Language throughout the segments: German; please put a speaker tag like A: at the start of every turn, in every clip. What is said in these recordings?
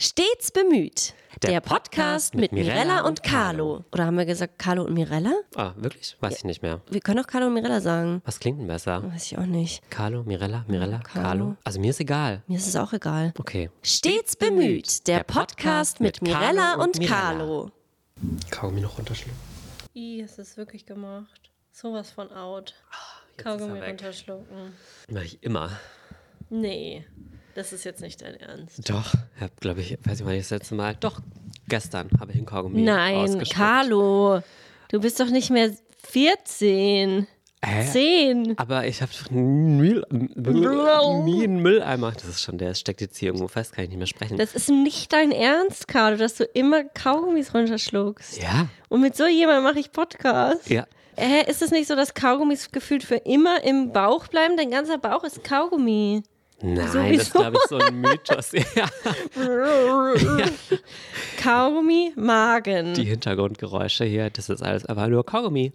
A: Stets bemüht.
B: Der
A: Der, Podcast mit Mirella und Carlo. Oder haben wir gesagt Carlo und Mirella?
B: Ah, wirklich? Weiß ich nicht mehr.
A: Wir können auch Carlo und Mirella sagen.
B: Was klingt denn besser?
A: Weiß ich auch nicht.
B: Carlo, Mirella, Mirella,
A: Carlo.
B: Carlo? Also mir ist egal.
A: Mir ist es auch egal.
B: Okay.
A: Stets bemüht. Der Podcast mit Mirella und Carlo.
B: Kaugummi noch runterschlucken.
C: I, es ist wirklich gemacht. Sowas von out.
B: Jetzt
C: Kaugummi
B: ist er weg.
C: runterschlucken.
B: Mach ich immer.
C: Nee, das ist jetzt nicht dein Ernst.
B: Doch. Ich hab, glaube ich, weiß ich das letzte Mal. Doch, gestern habe ich einen Kaugummi
A: Nein. Carlo. Du bist doch nicht mehr 14.
B: Hä?
A: 10.
B: Aber ich habe Müll, nie einen Mülleimer. Das ist schon, der steckt jetzt hier irgendwo fest, kann ich nicht mehr sprechen.
A: Das ist nicht dein Ernst, Carlo, dass du immer Kaugummis runterschluckst.
B: ja,
A: Und mit so jemandem mache ich Podcast.
B: ja.
A: Hä, ist es nicht so, dass Kaugummis gefühlt für immer im Bauch bleiben? Dein ganzer Bauch ist Kaugummi.
B: Nein, das ist,
A: Sowieso.
B: glaube ich, so ein Mythos. Ja.
A: Kaugummi, Magen.
B: Die Hintergrundgeräusche hier, das ist alles aber nur Kaugummi.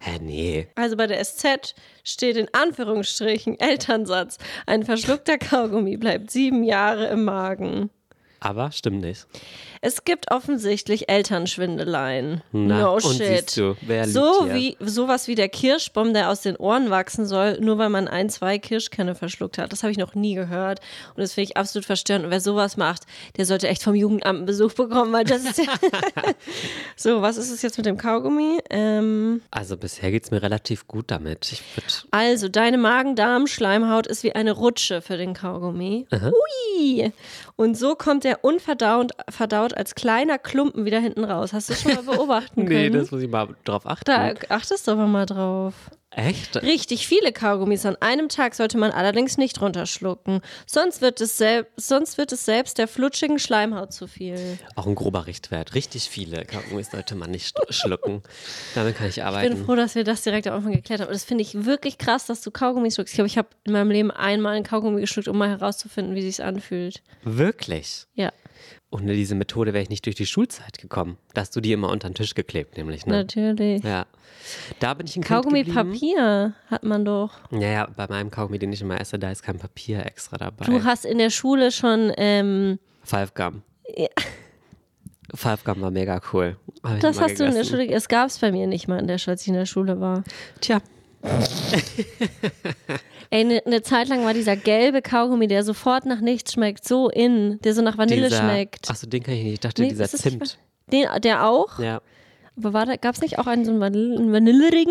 B: Hä, nee.
A: Also bei der SZ steht in Anführungsstrichen Elternsatz. Ein verschluckter Kaugummi bleibt sieben Jahre im Magen.
B: Aber stimmt nicht.
A: Es gibt offensichtlich Elternschwindeleien.
B: Na,
A: no
B: und
A: shit.
B: du,
A: so
B: hier?
A: wie sowas wie der Kirschbaum, der aus den Ohren wachsen soll, nur weil man ein, zwei Kirschkerne verschluckt hat. Das habe ich noch nie gehört und das finde ich absolut verstörend. Und wer sowas macht, der sollte echt vom Jugendamt einen Besuch bekommen, weil das ist ja So, was ist es jetzt mit dem Kaugummi? Ähm,
B: Also bisher geht es mir relativ gut damit.
A: Also, deine Magen-Darm-Schleimhaut ist wie eine Rutsche für den Kaugummi. Ui! Und so kommt er unverdaut verdaut als kleiner Klumpen wieder hinten raus. Hast du schon mal beobachten können?
B: nee, das muss ich mal drauf achten.
A: da achtest du aber mal drauf.
B: Echt?
A: Richtig viele Kaugummis an einem Tag sollte man allerdings nicht runterschlucken. Sonst wird es, sel sonst wird es selbst der flutschigen Schleimhaut zu viel.
B: Auch ein grober Richtwert. Richtig viele Kaugummis sollte man nicht schlucken. Damit kann ich
A: Ich
B: arbeiten.
A: bin froh, dass wir das direkt am Anfang geklärt haben. Und das finde ich wirklich krass, dass du Kaugummis schluckst. Ich glaube, ich habe in meinem Leben einmal einen Kaugummi geschluckt, um mal herauszufinden, wie sich anfühlt.
B: Wirklich?
A: Ja,
B: Ohne diese Methode wäre ich nicht durch die Schulzeit gekommen. Da hast du die immer unter den Tisch geklebt, nämlich. Ne?
A: natürlich.
B: Ja. Da bin ich ein Kind
A: Kaugummi
B: geblieben.
A: Papier hat man doch.
B: Naja, bei meinem Kaugummi, den ich immer esse, da ist kein Papier extra dabei.
A: Du hast in der Schule schon, ähm,
B: Five Gum.
A: Ja.
B: Five Gum war mega cool. Hab
A: das hast du in der
B: gegessen.
A: Schule, es gab es bei mir nicht mal in der Schule, als ich in der Schule war.
B: Tja,
A: Ey, eine ne Zeit lang war dieser gelbe Kaugummi, der sofort nach nichts schmeckt, so in, der so nach Vanille
B: dieser,
A: schmeckt.
B: Achso, den kann ich nicht. Ich dachte,
A: Nee,
B: dieser Zimt.
A: Den, der auch?
B: Ja.
A: Aber war da, gab es nicht auch einen so einen Vanille, einen Vanillering?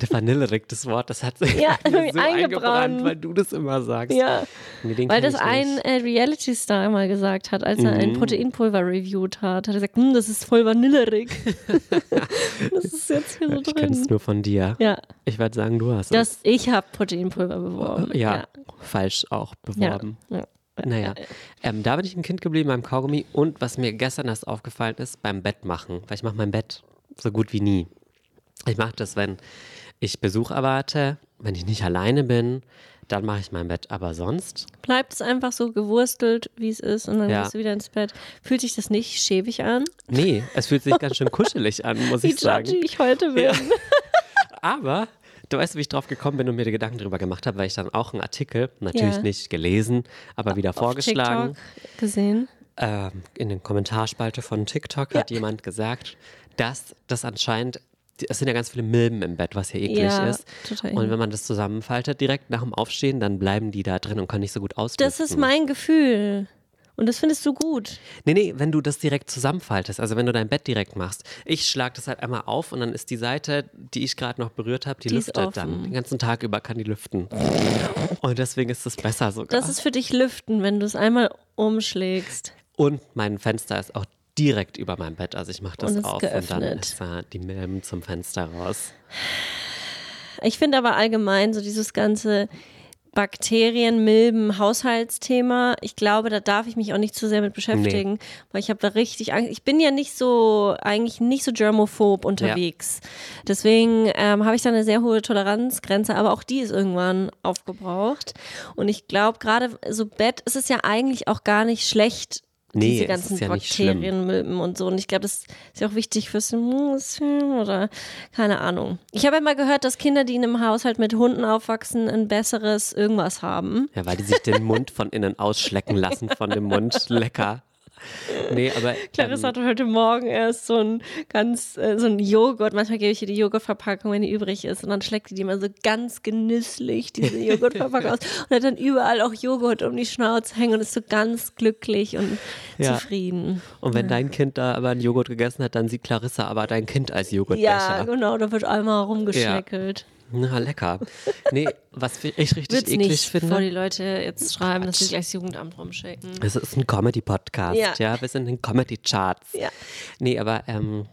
B: Der Vanillerick, das Wort, das hat sich
A: Ja,
B: so
A: irgendwie eingebrannt.
B: weil du das immer sagst.
A: Ja,
B: Nee,
A: weil das
B: ich
A: ein äh, Reality-Star mal gesagt hat, als er ein
B: Mhm.
A: Proteinpulver reviewed hat. Hat er gesagt, hm, das ist voll vanillerig. das ist jetzt hier so
B: Ich kenne es
A: drin.
B: nur von dir.
A: Ja,
B: Ich würde sagen, du hast
A: das, ich habe Proteinpulver beworben.
B: es. Ja, falsch auch beworben.
A: Ja.
B: Naja, ähm, da bin ich ein Kind geblieben beim Kaugummi und was mir gestern erst aufgefallen ist, beim Bett machen. Weil ich mache mein Bett so gut wie nie. Ich mache das, wenn ich Besuch erwarte, wenn ich nicht alleine bin, dann mache ich mein Bett. Aber sonst,
A: Bleibt es einfach so gewurstelt, wie es ist, und dann
B: Ja.
A: gehst du wieder ins Bett. Fühlt sich das nicht schäbig an?
B: nee, es fühlt sich ganz schön kuschelig an, muss
A: Wie
B: ich sagen.
A: judgy ich heute bin.
B: Aber du weißt, wie ich drauf gekommen bin und mir die Gedanken drüber gemacht habe, weil ich dann auch einen Artikel, natürlich
A: Ja.
B: nicht gelesen, aber wieder vorgeschlagen.
A: TikTok gesehen.
B: ähm, in den Kommentarspalte von TikTok hat jemand gesagt, dass das anscheinend, es sind ja ganz viele Milben im Bett, was ja eklig
A: Ja,
B: ist.
A: total
B: Und wenn man das zusammenfaltet, direkt nach dem Aufstehen, dann bleiben die da drin und können nicht so gut auslüften.
A: Das ist mein Gefühl. Und das findest du gut.
B: Nee, nee, wenn du das direkt zusammenfaltest, also wenn du dein Bett direkt machst. Ich schlag das halt einmal auf und dann ist die Seite, die ich gerade noch berührt habe, die,
A: Die
B: lüftet dann. Den ganzen Tag über kann die lüften. Und deswegen ist das besser sogar.
A: Das ist für dich Lüften, wenn du es einmal umschlägst.
B: Und mein Fenster ist auch direkt über meinem Bett. Also ich mache das
A: Und
B: auf und dann
A: geöffnet.
B: ist da die Milben zum Fenster raus.
A: Ich finde aber allgemein so dieses ganze Bakterien, Milben, Haushaltsthema. Ich glaube, da darf ich mich auch nicht zu sehr mit beschäftigen, weil ich habe da richtig Angst. Ich bin ja nicht so, eigentlich nicht so germophob unterwegs. Deswegen ähm, habe ich da eine sehr hohe Toleranzgrenze, aber auch die ist irgendwann aufgebraucht. Und ich glaube, gerade so Bett ist es ja eigentlich auch gar nicht schlecht,
B: Nee,
A: diese
B: es
A: ganzen
B: ist ja nicht schlimm.
A: Bakterien, Milben und so. Und ich glaube, das ist ja auch wichtig fürs oder keine Ahnung. Ich habe ja mal gehört, dass Kinder, die in einem Haushalt mit Hunden aufwachsen, ein besseres irgendwas haben.
B: Ja, weil die sich den Mund von innen ausschlecken lassen von dem Mund. Lecker. Nee, aber.
A: Clarissa
B: ähm,
A: hatte heute Morgen erst so ein ganz, äh, so ein Joghurt. Manchmal gebe ich ihr die Joghurtverpackung, wenn die übrig ist. Und dann schlägt sie die immer so ganz genüsslich, diese Joghurtverpackung aus. Und hat dann überall auch Joghurt um die Schnauze hängen und ist so ganz glücklich und
B: Ja.
A: zufrieden.
B: und wenn dein Kind da aber einen Joghurt gegessen hat, dann sieht Clarissa aber dein Kind als Joghurtbecher.
A: Ja, genau, da wird einmal rumgeschleckelt.
B: Na, lecker. Nee, was ich richtig
A: Wird's
B: eklig
A: nicht
B: finde.
A: vor die Leute jetzt schreiben, dass sie gleich das Jugendamt rumschicken.
B: Es ist ein Comedy-Podcast, ja.
A: Ja.
B: Wir sind in Comedy-Charts.
A: Ja.
B: Nee, aber ähm,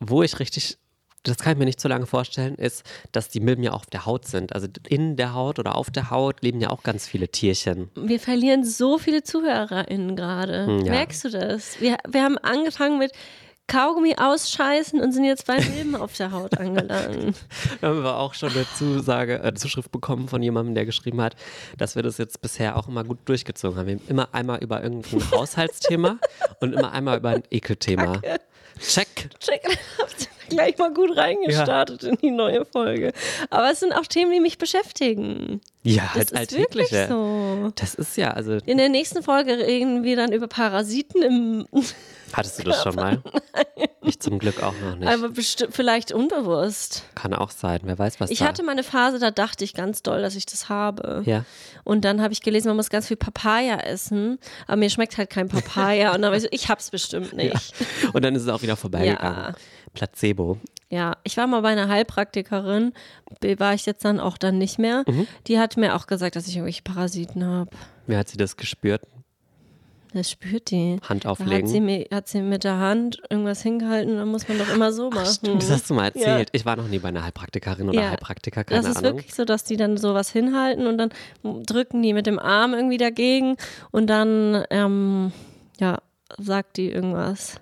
B: wo ich richtig, das kann ich mir nicht so lange vorstellen, ist, dass die Milben ja auch auf der Haut sind. Also in der Haut oder auf der Haut leben ja auch ganz viele Tierchen.
A: Wir verlieren so viele ZuhörerInnen gerade.
B: Hm, ja.
A: Merkst du das? Wir, wir haben angefangen mit Kaugummi ausscheißen und sind jetzt bei Milben auf der Haut angelangt.
B: Da haben wir auch schon eine Zusage, äh, Zuschrift bekommen von jemandem, der geschrieben hat, dass wir das jetzt bisher auch immer gut durchgezogen haben. Wir haben immer einmal über irgendein Haushaltsthema und immer einmal über ein Ekelthema. Check.
A: Check, gleich mal gut reingestartet in die neue Folge. Aber es sind auch Themen, die mich beschäftigen.
B: Ja,
A: Das
B: halt
A: ist wirklich
B: alltägliche.
A: so.
B: Das ist ja, also
A: In der nächsten Folge reden wir dann über Parasiten im,
B: hattest du das schon mal? Ich zum Glück auch noch nicht.
A: aber vielleicht unbewusst.
B: Kann auch sein, wer weiß, was
A: Ich
B: da.
A: hatte mal eine Phase, da dachte ich ganz doll, dass ich das habe.
B: ja.
A: Und dann habe ich gelesen, man muss ganz viel Papaya essen, aber mir schmeckt halt kein Papaya. Und dann war ich so, ich hab's bestimmt nicht.
B: Und dann ist es auch wieder vorbeigegangen.
A: Ja.
B: Placebo.
A: Ja, ich war mal bei einer Heilpraktikerin, war ich jetzt dann auch dann nicht mehr.
B: Mhm.
A: Die hat mir auch gesagt, dass ich irgendwelche Parasiten habe.
B: Wie hat sie das gespürt?
A: Das spürt die.
B: Hand
A: Da hat
B: auflegen.
A: sie, mir, hat sie mit der Hand irgendwas hingehalten, dann muss man doch immer so machen.
B: Stimmt, das hast du mal erzählt. Ich war noch nie bei einer Heilpraktikerin oder
A: Ja.
B: Heilpraktiker, keine
A: Das ist
B: Ahnung.
A: wirklich so, dass die dann sowas hinhalten und dann drücken die mit dem Arm irgendwie dagegen und dann, ähm, ja, sagt die irgendwas.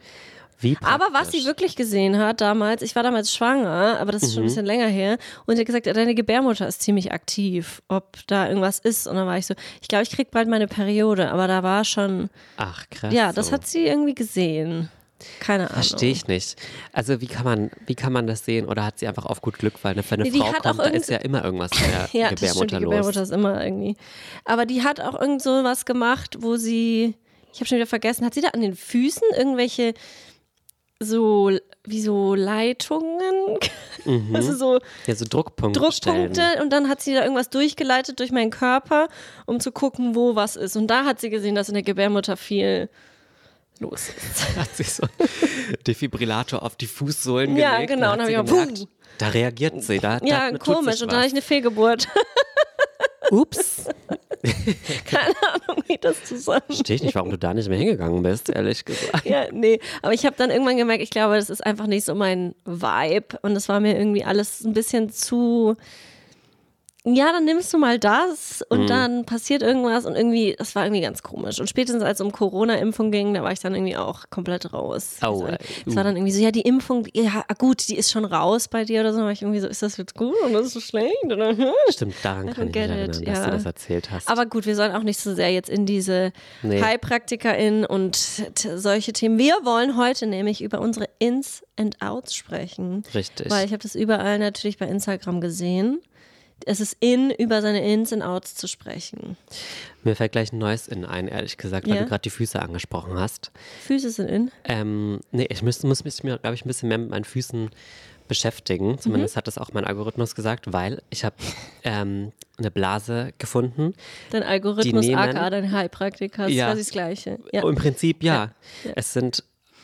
B: Wie
A: Aber was sie wirklich gesehen hat damals, ich war damals schwanger, aber das ist
B: Mhm.
A: schon ein bisschen länger her, und sie hat gesagt, deine Gebärmutter ist ziemlich aktiv, ob da irgendwas ist. Und dann war ich so, ich glaube, ich krieg bald meine Periode, aber da war schon,
B: Ach, krass.
A: ja, das
B: so.
A: hat sie irgendwie gesehen. Keine Ahnung.
B: Verstehe ich nicht. Also wie kann man, wie kann man das sehen? Oder hat sie einfach auf gut Glück, weil eine, wenn eine
A: die
B: Frau kommt, da ist ja immer irgendwas in der
A: Ja, das stimmt,
B: Gebärmutter
A: die
B: los.
A: Gebärmutter ist immer irgendwie. Aber die hat auch irgend so was gemacht, wo sie, ich habe schon wieder vergessen, hat sie da an den Füßen irgendwelche so, wie so Leitungen, also so
B: Ja, so Druckpunkte.
A: Druckpunkte und dann hat sie da irgendwas durchgeleitet durch meinen Körper, um zu gucken, wo was ist. Und da hat sie gesehen, dass in der Gebärmutter viel los ist.
B: Hat sich so Defibrillator auf die Fußsohlen
A: Ja,
B: gelegt.
A: genau,
B: Und
A: und
B: hat
A: hab
B: sie
A: ich
B: gemerkt, da reagiert sie. Da,
A: Ja,
B: da
A: komisch. Und dann hatte ich eine Fehlgeburt.
B: Ups.
A: Keine Ahnung, wie das zusammen.
B: Verstehe ich nicht, warum du da nicht mehr hingegangen bist, ehrlich gesagt.
A: Ja, nee. Aber ich habe dann irgendwann gemerkt, ich glaube, das ist einfach nicht so mein Vibe. Und es war mir irgendwie alles ein bisschen zu. Ja, dann nimmst du mal das
B: Mhm.
A: und dann passiert irgendwas und irgendwie, das war irgendwie ganz komisch. Und spätestens als es um Corona-Impfung ging, da war ich dann irgendwie auch komplett raus.
B: Au,
A: Also,
B: ey.
A: es war dann irgendwie so, ja, die Impfung, ja, gut, die ist schon raus bei dir oder so. Da war ich irgendwie so, ist das jetzt gut oder ist das schlecht? Oder? hm?
B: Stimmt, daran kann ich mich erinnern,
A: it,
B: dass
A: ja.
B: du das erzählt hast.
A: Aber gut, wir sollen auch nicht so sehr jetzt in diese
B: Nee.
A: HeilpraktikerInnen und solche Themen. Wir wollen heute nämlich über unsere Ins and Outs sprechen.
B: Richtig.
A: Weil ich habe das überall natürlich bei Instagram gesehen. Es ist in, über seine Ins and Outs zu sprechen.
B: Mir fällt gleich ein neues in ein, ehrlich gesagt, weil
A: Ja.
B: du gerade die Füße angesprochen hast.
A: Füße sind in.
B: Ähm, nee, ich müsste, muss mich, mir, glaube ich, ein bisschen mehr mit meinen Füßen beschäftigen. Zumindest hat das auch mein Algorithmus gesagt, weil ich habe ähm, eine Blase gefunden.
A: Dein Algorithmus,
B: nehmen-
A: aka dein Heilpraktiker, ist
B: Ja.
A: quasi das Gleiche. Ja.
B: Im Prinzip ja. Es sind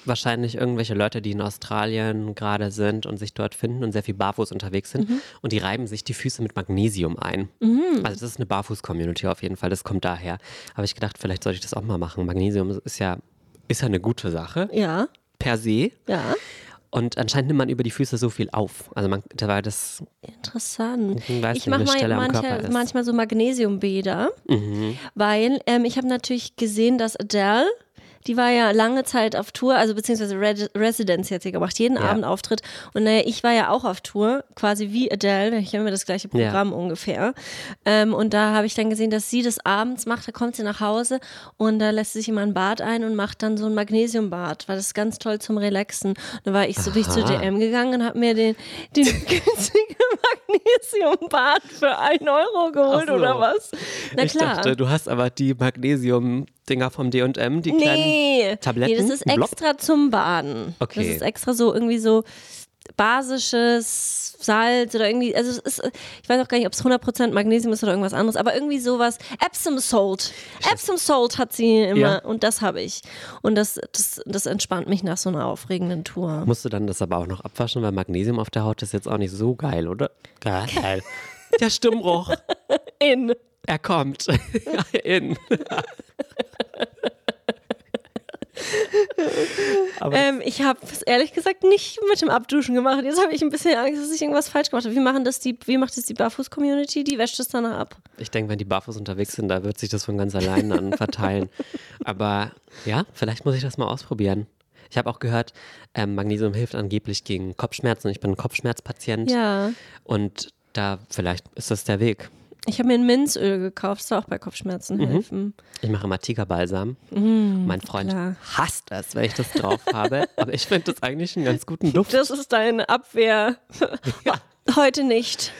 B: wahrscheinlich irgendwelche Leute, die in Australien gerade sind und sich dort finden und sehr viel barfuß unterwegs sind.
A: Mhm.
B: Und die reiben sich die Füße mit Magnesium ein. Also das ist eine Barfuß-Community auf jeden Fall, das kommt daher. Habe ich gedacht, vielleicht sollte ich das auch mal machen. Magnesium ist ja, ist ja eine gute Sache,
A: ja,
B: per se.
A: ja.
B: Und anscheinend nimmt man über die Füße so viel auf. Also man, da war das,
A: Interessant.
B: Ich weiß
A: ich mache manche.
B: Mhm.
A: manchmal so Magnesiumbäder, weil ähm, ich habe natürlich gesehen, dass Adele, die war ja lange Zeit auf Tour, also beziehungsweise Red Residence hat sie gemacht, jeden
B: Ja.
A: Abend Auftritt. Und naja, ich war ja auch auf Tour, quasi wie Adele, ich habe mir das gleiche
B: Ja.
A: Programm ungefähr. Ähm, und da habe ich dann gesehen, dass sie das abends macht, da kommt sie nach Hause und da lässt sie sich immer ein Bad ein und macht dann so ein Magnesiumbad, weil das ist ganz toll zum Relaxen. Und da war ich so, bin ich zu. DM gegangen und habe mir den, den günstigen Magnesiumbad für 1 Euro geholt
B: so.
A: oder was? Na
B: ich
A: klar.
B: dachte, du hast aber die Magnesium Dinger vom D&M, die kleinen
A: Nee,
B: Tabletten?
A: nee, das ist
B: Blob?
A: extra zum Baden.
B: Okay.
A: Das ist extra so irgendwie so basisches Salz oder irgendwie, also es ist, ich weiß auch gar nicht, ob es 100% Magnesium ist oder irgendwas anderes, aber irgendwie sowas, Epsom Salt. Epsom Salt hat sie immer
B: Ja.
A: und das habe ich. Und das, das, das entspannt mich nach so einer aufregenden Tour.
B: Musst du dann das aber auch noch abwaschen, weil Magnesium auf der Haut ist jetzt auch nicht so geil, oder? Geil. Der Stimmbruch.
A: In.
B: Er kommt. In. Aber
A: Ähm, ich habe es ehrlich gesagt nicht mit dem Abduschen gemacht. Jetzt habe ich ein bisschen Angst, dass ich irgendwas falsch gemacht habe. Wie, machen das die, wie macht das die Barfuß-Community? Die wäscht es danach ab.
B: ich denke, wenn die barfuß unterwegs sind, da wird sich das von ganz allein dann verteilen. Aber ja, vielleicht muss ich das mal ausprobieren. Ich habe auch gehört, ähm, Magnesium hilft angeblich gegen Kopfschmerzen. Ich bin ein Kopfschmerzpatient.
A: Ja.
B: Und da, vielleicht ist das der Weg.
A: Ich habe mir ein Minzöl gekauft, das soll auch bei Kopfschmerzen helfen.
B: Ich mache immer Tigerbalsam. mein Freund
A: klar.
B: hasst es, wenn ich das drauf habe. Aber ich finde das eigentlich einen ganz guten Duft.
A: Das ist deine Abwehr. Heute nicht.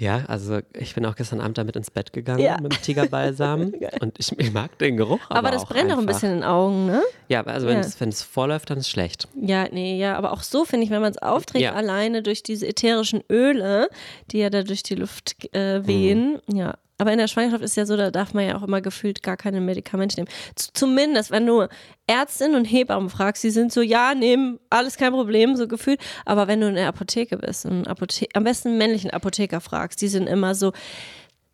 B: Ja, also ich bin auch gestern Abend damit ins Bett gegangen
A: Ja.
B: mit dem Tigerbalsam. und ich, ich mag den Geruch. Aber,
A: Aber, das brennt auch ein bisschen in den Augen, ne?
B: Ja, also wenn
A: Ja.
B: es wenn es vorläuft, dann ist es schlecht.
A: Ja, nee, ja, aber auch so finde ich, wenn man es aufträgt,
B: Ja.
A: alleine durch diese ätherischen Öle, die ja da durch die Luft äh, wehen,
B: Mhm.
A: ja. Aber in der Schwangerschaft ist ja so, da darf man ja auch immer gefühlt gar keine Medikamente nehmen. Zumindest, wenn du Ärztinnen und Hebammen fragst, die sind so, ja, nehmen, alles kein Problem, so gefühlt. Aber wenn du in der Apotheke bist und Apothe am besten einen männlichen Apotheker fragst, die sind immer so,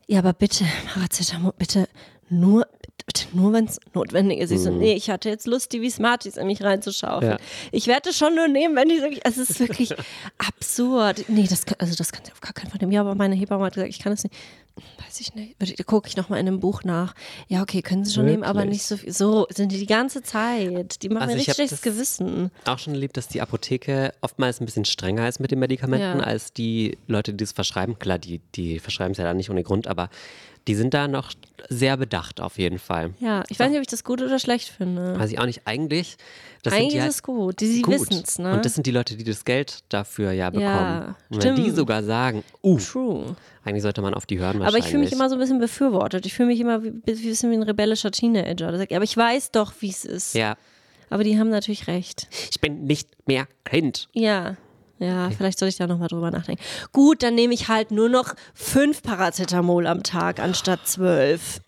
A: ja, aber bitte, Paracetamol, bitte nur, bitte nur, wenn es notwendig ist. Ich so, nee, ich hatte jetzt Lust, die wie Smarties in mich reinzuschaufeln.
B: Ja.
A: Ich werde es schon nur nehmen, wenn die wirklich, es ist wirklich absurd. Nee, das kann, also das kann sie auf gar keinen Fall nehmen. Ja, aber meine Hebamme hat gesagt, ich kann es nicht. Weiß ich nicht. Da gucke ich nochmal in einem Buch nach. Ja, okay, können sie schon nehmen, aber
B: Wirklich?
A: nicht so viel. So sind die die ganze Zeit. Die machen
B: Also
A: mir
B: ich
A: richtig schlechtes
B: das-
A: Gewissen.
B: Auch schon erlebt, dass die Apotheke oftmals ein bisschen strenger ist mit den Medikamenten
A: Ja.
B: als die Leute, die es verschreiben. Klar, die, die verschreiben es ja dann nicht ohne Grund, aber die sind da noch sehr bedacht auf jeden Fall.
A: Ja, ich weiß nicht, ob ich das gut oder schlecht finde.
B: Weiß ich auch nicht. Eigentlich, das
A: Eigentlich
B: sind die
A: ist
B: halt
A: es gut. Die, sie
B: gut.
A: wissen es, ne?
B: Und das sind die Leute, die das Geld dafür ja bekommen.
A: Ja,
B: Und wenn die
A: stimmt.
B: sogar sagen, uh,
A: True.
B: eigentlich sollte man auf die hören
A: Aber ich fühle mich immer so ein bisschen befürwortet. Ich fühle mich immer wie, ein bisschen wie ein rebellischer Teenager. Aber ich weiß doch, wie es ist.
B: Ja,
A: Aber die haben natürlich recht.
B: ich bin nicht mehr Kind.
A: Ja. Ja, vielleicht soll ich da nochmal drüber nachdenken. Gut, dann nehme ich halt nur noch fünf Paracetamol am Tag anstatt zwölf.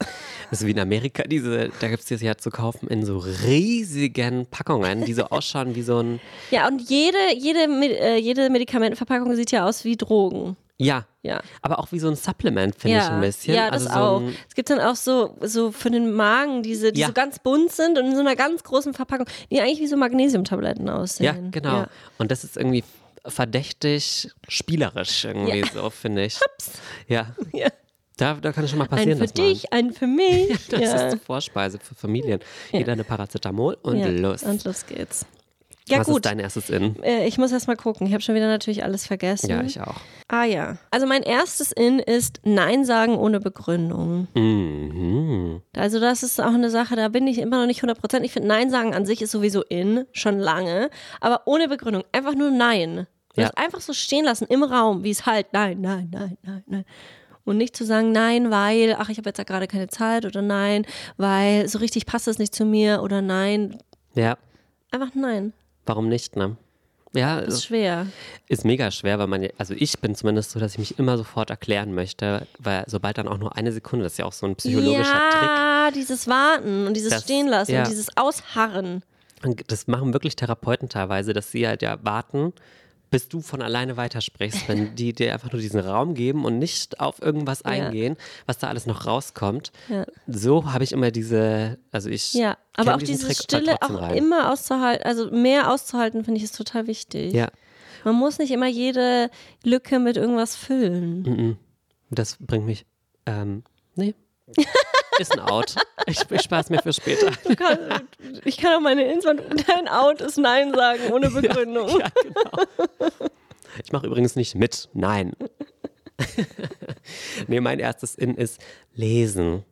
B: Das ist wie in Amerika, diese, da gibt es das ja zu kaufen in so riesigen Packungen, die so ausschauen wie so ein,
A: Ja, und jede, jede, äh, jede Medikamentenverpackung sieht ja aus wie Drogen.
B: Ja,
A: Ja.
B: aber auch wie so ein Supplement, finde ich
A: Ja,
B: ein bisschen.
A: ja, das
B: also so
A: auch. Es gibt dann auch so, so für den Magen diese, die
B: Ja.
A: so ganz bunt sind und in so einer ganz großen Verpackung, die eigentlich wie so Magnesiumtabletten aussehen.
B: ja, genau.
A: Ja.
B: Und das ist irgendwie verdächtig spielerisch irgendwie so, finde ich. Ja,
A: Ja.
B: da, da kann es schon mal
A: Einen
B: passieren,
A: für
B: dass man
A: dich, einen für mich.
B: Das ist Vorspeise für Familien. Jeder eine Paracetamol und los.
A: Und los geht's. Ja,
B: Was
A: gut.
B: ist dein erstes In?
A: Äh, ich muss erst mal gucken. Ich habe schon wieder natürlich alles vergessen.
B: Ja, ich auch.
A: Ah ja. Also mein erstes In ist Nein sagen ohne Begründung.
B: Mhm.
A: Also das ist auch eine Sache, da bin ich immer noch nicht 100%. Ich finde Nein sagen an sich ist sowieso in, schon lange, aber ohne Begründung. Einfach nur Nein.
B: Ja.
A: Das einfach so stehen lassen im Raum, wie es halt Nein, nein, nein, nein, nein. Und nicht zu sagen Nein, weil, ach, ich habe jetzt ja gerade keine Zeit oder Nein, weil so richtig passt es nicht zu mir oder Nein.
B: Ja,
A: Einfach Nein.
B: Warum nicht, ne? Ja,
A: Das ist
B: ist,
A: schwer.
B: ist mega schwer, weil man, ja- also ich bin zumindest so, dass ich mich immer sofort erklären möchte, weil sobald dann auch nur eine Sekunde, das ist ja auch so ein psychologischer Trick.
A: ja, dieses Warten und dieses
B: Das-
A: Stehen lassen
B: ja.
A: und dieses Ausharren.
B: Das machen wirklich Therapeuten teilweise, dass sie halt ja warten, bis du von alleine weitersprichst, wenn die dir einfach nur diesen Raum geben und nicht auf irgendwas eingehen, was da alles noch rauskommt.
A: Ja.
B: So habe ich immer diese, also ich
A: Ja, aber auch diese
B: Trick
A: Stille auch
B: rein.
A: immer auszuhalten, also mehr auszuhalten, finde ich, ist total wichtig.
B: Ja,
A: Man muss nicht immer jede Lücke mit irgendwas füllen.
B: das bringt mich, ähm, nee, ist ein Out. Ich, ich spare es mir für später.
A: Du kannst, ich kann auch meine Ins und dein Out ist Nein sagen ohne Begründung.
B: Ja, genau. Ich mache übrigens nicht mit. Nein. nee, mein erstes In ist lesen.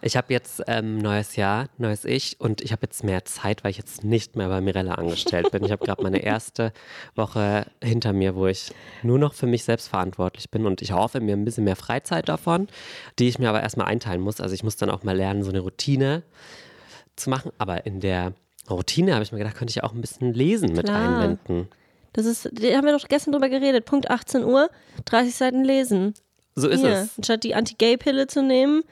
B: Ich habe jetzt ähm, neues Jahr, neues Ich und ich habe jetzt mehr Zeit, weil ich jetzt nicht mehr bei Mirella angestellt bin. Ich habe gerade meine erste Woche hinter mir, wo ich nur noch für mich selbst verantwortlich bin und ich hoffe mir ein bisschen mehr Freizeit davon, die ich mir aber erstmal einteilen muss. Also ich muss dann auch mal lernen, so eine Routine zu machen. Aber in der Routine habe ich mir gedacht, könnte ich auch ein bisschen Lesen mit
A: Klar.
B: einbinden.
A: Das ist, da haben wir doch gestern drüber geredet. Punkt 18 Uhr, 30 Seiten lesen.
B: So ist
A: Hier,
B: es.
A: anstatt die Anti-Gay-Pille zu nehmen.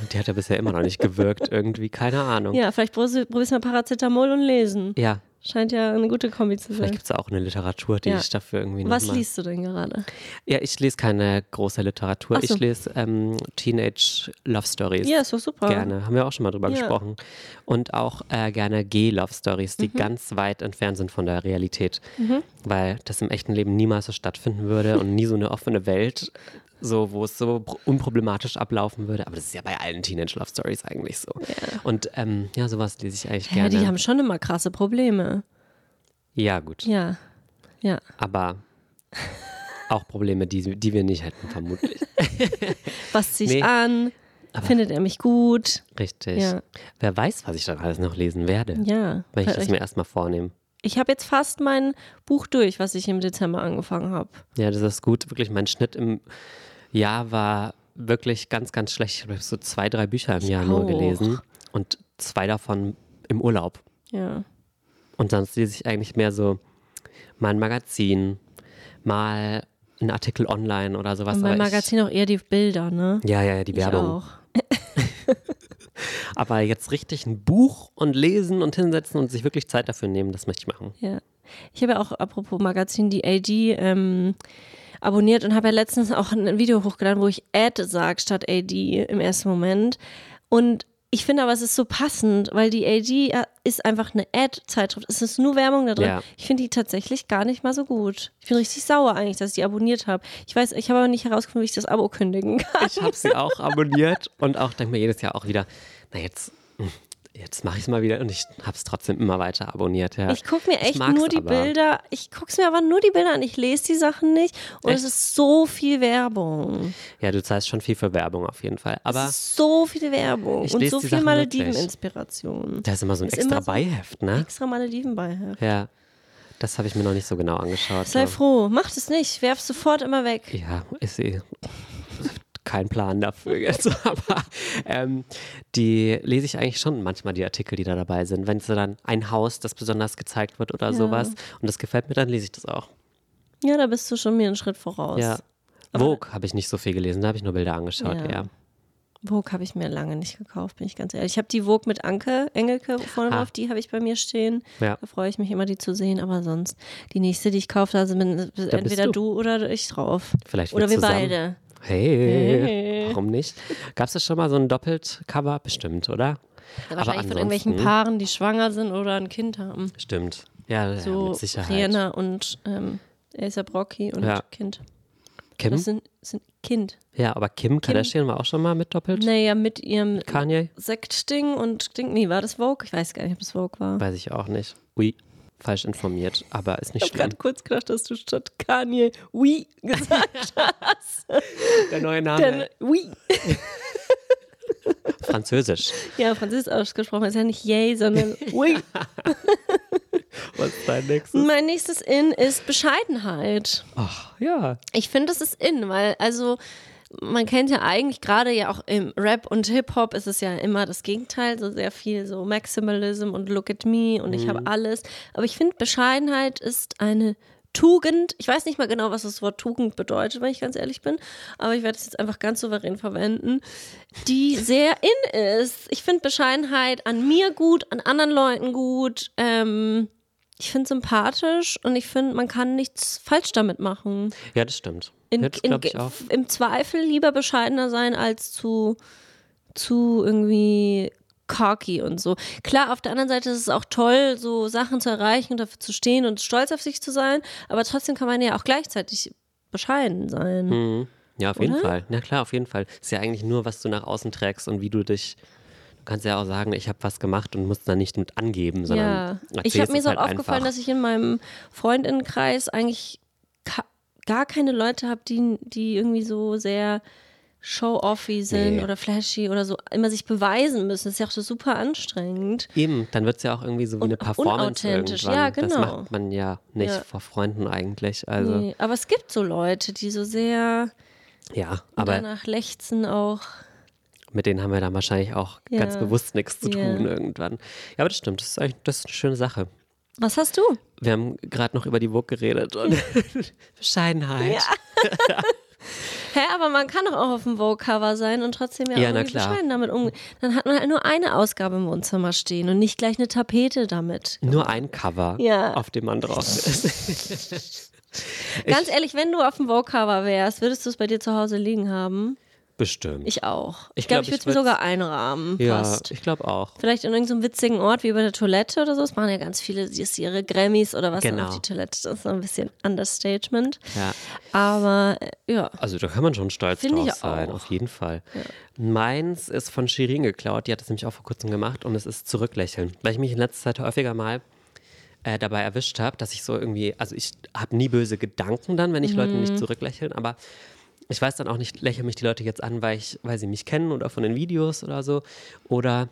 B: Und die hat ja bisher immer noch nicht gewirkt, irgendwie. Keine Ahnung.
A: Ja, vielleicht probierst du mal Paracetamol und lesen.
B: Ja,
A: Scheint ja eine gute Kombi zu
B: vielleicht
A: sein.
B: gibt es auch eine Literatur, die
A: Ja.
B: ich dafür irgendwie
A: Was
B: mal
A: liest du denn gerade?
B: Ja, ich lese keine große Literatur.
A: So.
B: Ich lese ähm, Teenage Love Stories.
A: Ja, ist doch super.
B: Gerne. Haben wir auch schon mal drüber
A: Ja.
B: gesprochen. Und auch äh, gerne Gay-Love Stories,
A: Mhm.
B: die ganz weit entfernt sind von der Realität. Weil das im echten Leben niemals so stattfinden würde und nie so eine offene Welt, so, wo es so pro- unproblematisch ablaufen würde. Aber das ist ja bei allen Teenage Love Stories eigentlich so. Und ähm, ja, sowas lese ich eigentlich
A: Ja,
B: gerne.
A: die haben schon immer krasse Probleme.
B: ja, gut.
A: Ja. Ja.
B: Aber auch Probleme, die, die wir nicht hätten, vermutlich.
A: Was ziehe ich
B: Nee.
A: an? Findet er mich gut?
B: Richtig.
A: Ja.
B: Wer weiß, was ich dann alles noch lesen werde,
A: Ja.
B: wenn ich das mir erstmal vornehme.
A: Ich habe jetzt fast mein Buch durch, was ich im Dezember angefangen habe.
B: Ja, das ist gut. Wirklich, mein Schnitt im Jahr war wirklich ganz, ganz schlecht. Ich habe so zwei, drei Bücher im Jahr nur
A: auch.
B: gelesen und zwei davon im Urlaub.
A: Ja.
B: Und sonst lese ich eigentlich mehr so mal ein Magazin, mal ein Artikel online oder sowas.
A: Und beim Magazin auch eher die Bilder, ne?
B: Ich, ja, ja, ja, die
A: Ich
B: Werbung.
A: auch.
B: Aber jetzt richtig ein Buch und lesen und hinsetzen und sich wirklich Zeit dafür nehmen, das möchte ich machen.
A: Ja. Ich habe ja auch, apropos Magazin, die AD ähm, abonniert und habe ja letztens auch ein Video hochgeladen, wo ich Ad sage statt AD im ersten Moment. Und ich finde aber, es ist so passend, weil die AD ist einfach eine Ad-Zeitschrift. Es ist nur Werbung da drin.
B: Ja.
A: Ich finde die tatsächlich gar nicht mal so gut. Ich bin richtig sauer eigentlich, dass ich die abonniert habe. Ich weiß, ich habe aber nicht herausgefunden, wie ich das Abo kündigen kann.
B: Ich habe sie auch abonniert und auch denke mir jedes Jahr auch wieder, na jetzt, jetzt mache ich es mal wieder und ich habe es trotzdem immer weiter abonniert. Ja.
A: Ich gucke mir echt nur die
B: aber.
A: Bilder, ich gucke mir aber nur die Bilder an, ich lese die Sachen nicht und es
B: Echt?
A: ist so viel Werbung.
B: Ja, du zahlst schon viel für Werbung auf jeden Fall. Aber
A: es ist so viel Werbung und so viel Malediven-Inspiration.
B: da ist immer so ein
A: Ist
B: extra
A: so-
B: Beiheft, ne?
A: Extra Malediven bei.
B: Ja, das habe ich mir noch nicht so genau angeschaut.
A: Sei
B: aber-
A: froh, mach das nicht, werf sofort immer weg.
B: Ja, ist eh kein Plan dafür jetzt. Aber ähm, die lese ich eigentlich schon manchmal, die Artikel, die da dabei sind. Wenn es dann ein Haus, das besonders gezeigt wird oder
A: Ja.
B: sowas und das gefällt mir, dann lese ich das auch.
A: Ja, da bist du schon mir einen Schritt voraus.
B: Ja.
A: Aber-
B: Vogue habe ich nicht so viel gelesen, da habe ich nur Bilder angeschaut,
A: Ja.
B: ja.
A: Vogue habe ich mir lange nicht gekauft, bin ich ganz ehrlich. Ich habe die Vogue mit Anke Engelke vorne
B: Ah.
A: drauf, die habe ich bei mir stehen.
B: Ja.
A: Da freue ich mich immer, die zu sehen. Aber sonst, die nächste, die ich kaufe, da sind entweder
B: du.
A: du. oder ich drauf.
B: Vielleicht
A: Oder
B: wir
A: wir
B: zusammen.
A: beide.
B: Hey,
A: Hey.
B: warum nicht? Gab es das schon mal so ein Doppelt-Cover? Bestimmt, oder?
A: Ja, wahrscheinlich von irgendwelchen Paaren, die schwanger sind oder ein Kind haben.
B: Stimmt. Ja, ja
A: So
B: mit Sicherheit.
A: Rihanna und ähm, Elsa Brocki und
B: Ja.
A: Kind.
B: Kim?
A: Das sind, sind Kind.
B: Ja, aber Kim Kardashian war auch schon mal mit doppelt.
A: Naja, mit ihrem
B: Kanye?
A: Sektding und Ding. Nee, war das Vogue? Ich weiß gar nicht, ob das Vogue war.
B: Weiß ich auch nicht. Ui, falsch informiert, aber ist nicht
A: Ich habe
B: schlimm.
A: gerade kurz gedacht, dass du statt Kanye Oui gesagt hast.
B: Der neue Name.
A: Denn Oui.
B: Französisch.
A: Ja, Französisch ausgesprochen ist ja nicht Yay, sondern Oui.
B: Was ist dein nächstes?
A: Mein nächstes In ist Bescheidenheit.
B: Ach, ja.
A: Ich finde, das ist in, weil also man kennt ja eigentlich gerade ja auch im Rap und Hip-Hop ist es ja immer das Gegenteil, so sehr viel so Maximalism und Look at me und ich habe alles. Aber ich finde, Bescheidenheit ist eine Tugend. Ich weiß nicht mal genau, was das Wort Tugend bedeutet, wenn ich ganz ehrlich bin, aber ich werde es jetzt einfach ganz souverän verwenden, die sehr in ist. Ich finde Bescheidenheit an mir gut, an anderen Leuten gut. Ähm, ich finde sympathisch und ich finde, man kann nichts falsch damit machen.
B: Ja, das stimmt.
A: In,
B: das
A: in,
B: auch.
A: Im Zweifel lieber bescheidener sein als zu, zu irgendwie cocky und so. Klar, auf der anderen Seite ist es auch toll, so Sachen zu erreichen und dafür zu stehen und stolz auf sich zu sein, aber trotzdem kann man ja auch gleichzeitig bescheiden sein.
B: Mhm. Ja, auf jeden
A: Oder?
B: Fall. Na klar, auf jeden Fall. Ist ja eigentlich nur, was du nach außen trägst und wie du dich. Du kannst ja auch sagen, ich habe was gemacht und musst da nicht mit angeben, sondern
A: Ja, ich habe mir so
B: halt
A: aufgefallen, dass ich in meinem Freundinnenkreis eigentlich gar keine Leute habe, die, die irgendwie so sehr show-offy sind
B: Nee.
A: oder flashy oder so immer sich beweisen müssen. Das ist ja auch so super anstrengend.
B: Eben, dann wird es ja auch irgendwie so wie eine Performance
A: unauthentisch.
B: irgendwann.
A: Ja,
B: Das
A: genau.
B: macht man ja nicht
A: Ja.
B: vor Freunden eigentlich. Also
A: Nee, aber es gibt so Leute, die so sehr
B: ja, aber
A: danach lechzen auch.
B: mit denen haben wir dann wahrscheinlich auch ganz
A: Ja.
B: bewusst nichts zu tun irgendwann. Ja, aber das stimmt, das ist eigentlich das ist eine schöne Sache.
A: Was hast du?
B: Wir haben gerade noch über die Vogue geredet und Bescheidenheit.
A: Hä, aber man kann doch auch auf dem Vogue-Cover sein und trotzdem ja,
B: Ja,
A: irgendwie
B: klar.
A: bescheiden damit umgehen. Dann hat man halt nur eine Ausgabe im Wohnzimmer stehen und nicht gleich eine Tapete damit.
B: Nur ein Cover,
A: Ja.
B: auf dem man drauf ist.
A: Ganz ehrlich, wenn du auf dem Vogue-Cover wärst, würdest du es bei dir zu Hause liegen haben?
B: Bestimmt.
A: Ich auch.
B: Ich
A: Ich glaube,
B: glaub,
A: ich würde
B: ich
A: es mir sogar einrahmen.
B: ja,
A: Fast.
B: ich glaube auch.
A: Vielleicht in irgendeinem witzigen Ort wie bei der Toilette oder so. Das machen ja ganz viele, die ihre Grammys oder was
B: Genau.
A: auf die Toilette. Das ist so ein bisschen Understatement.
B: Ja.
A: Aber äh, ja.
B: Also da kann man schon stolz
A: Finde
B: drauf
A: ich
B: sein, auf jeden Fall. Meins ist von Shirin geklaut, die hat das nämlich auch vor kurzem gemacht und es ist Zurücklächeln. Weil ich mich in letzter Zeit häufiger mal äh, dabei erwischt habe, dass ich so irgendwie, also ich habe nie böse Gedanken dann, wenn ich Leute
A: Mhm.
B: nicht zurücklächeln, aber ich weiß dann auch nicht, lächeln mich die Leute jetzt an, weil, ich, weil sie mich kennen oder von den Videos oder so oder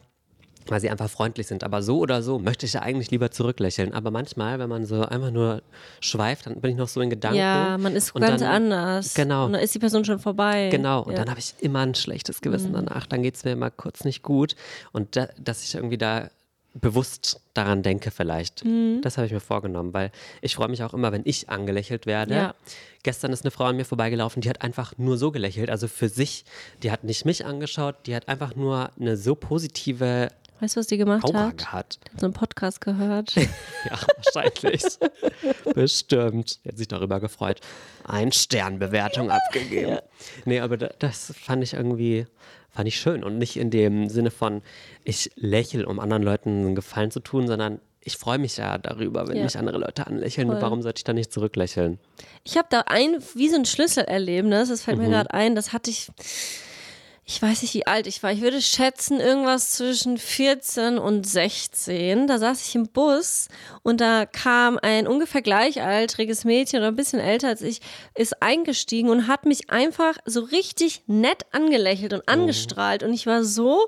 B: weil sie einfach freundlich sind. Aber so oder so möchte ich ja eigentlich lieber zurücklächeln. Aber manchmal, wenn man so einfach nur schweift, dann bin ich noch so in Gedanken.
A: Ja, man ist
B: und
A: ganz
B: dann,
A: anders.
B: Genau.
A: Und dann ist die Person schon vorbei.
B: Genau, und
A: ja.
B: dann habe ich immer ein schlechtes Gewissen
A: Mhm.
B: danach. Dann geht es mir immer kurz nicht gut. Und da, dass ich irgendwie da bewusst daran denke vielleicht.
A: Mhm.
B: Das habe ich mir vorgenommen, weil ich freue mich auch immer, wenn ich angelächelt werde.
A: Ja.
B: Gestern ist eine Frau an mir vorbeigelaufen, die hat einfach nur so gelächelt, also für sich. Die hat nicht mich angeschaut, die hat einfach nur eine so positive
A: Weißt du, was die gemacht
B: Aura
A: hat?
B: gehabt.
A: So einen Podcast gehört.
B: Ja, wahrscheinlich. Bestimmt. Die hat sich darüber gefreut. Ein Sternbewertung abgegeben. Nee, aber da, das fand ich irgendwie, fand ich schön. Und nicht in dem Sinne von, ich lächle, um anderen Leuten einen Gefallen zu tun, sondern ich freue mich ja darüber, wenn
A: Ja.
B: mich andere Leute anlächeln.
A: Voll.
B: Warum sollte ich da nicht zurücklächeln?
A: Ich habe da ein, wie so ein Schlüsselerlebnis, das fällt
B: Mhm.
A: mir gerade ein, das hatte ich, ich weiß nicht, wie alt ich war. Ich würde schätzen, irgendwas zwischen 14 und 16. Da saß ich im Bus und da kam ein ungefähr gleichaltriges Mädchen oder ein bisschen älter als ich, ist eingestiegen und hat mich einfach so richtig nett angelächelt und angestrahlt. Und ich war so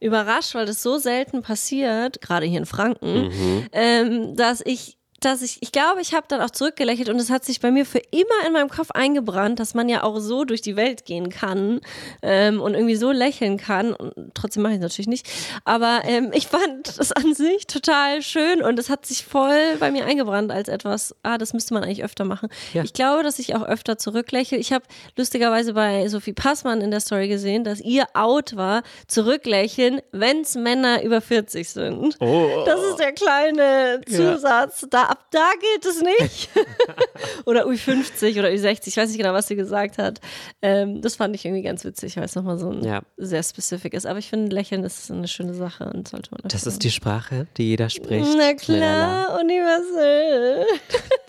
A: überrascht, weil das so selten passiert, gerade hier in Franken, ähm, dass ich dass ich, ich glaube, ich habe dann auch zurückgelächelt und es hat sich bei mir für immer in meinem Kopf eingebrannt, dass man ja auch so durch die Welt gehen kann ähm, und irgendwie so lächeln kann. Und trotzdem mache ich es natürlich nicht. Aber ähm, ich fand das an sich total schön und es hat sich voll bei mir eingebrannt als etwas, ah, das müsste man eigentlich öfter machen.
B: Ja.
A: Ich glaube, dass ich auch öfter zurücklächle. Ich habe lustigerweise bei Sophie Passmann in der Story gesehen, dass ihr Out war, zurücklächeln, wenn es Männer über 40 sind.
B: Oh.
A: Das ist der kleine Zusatz. Da, ab da geht es nicht. oder U50 oder U60, ich weiß nicht genau, was sie gesagt hat. Ähm, das fand ich irgendwie ganz witzig, weil es nochmal so ein
B: Ja.
A: sehr specific ist. Aber ich finde, Lächeln ist eine schöne Sache und sollte man
B: Das ist die Sprache, die jeder spricht.
A: Na klar, universell.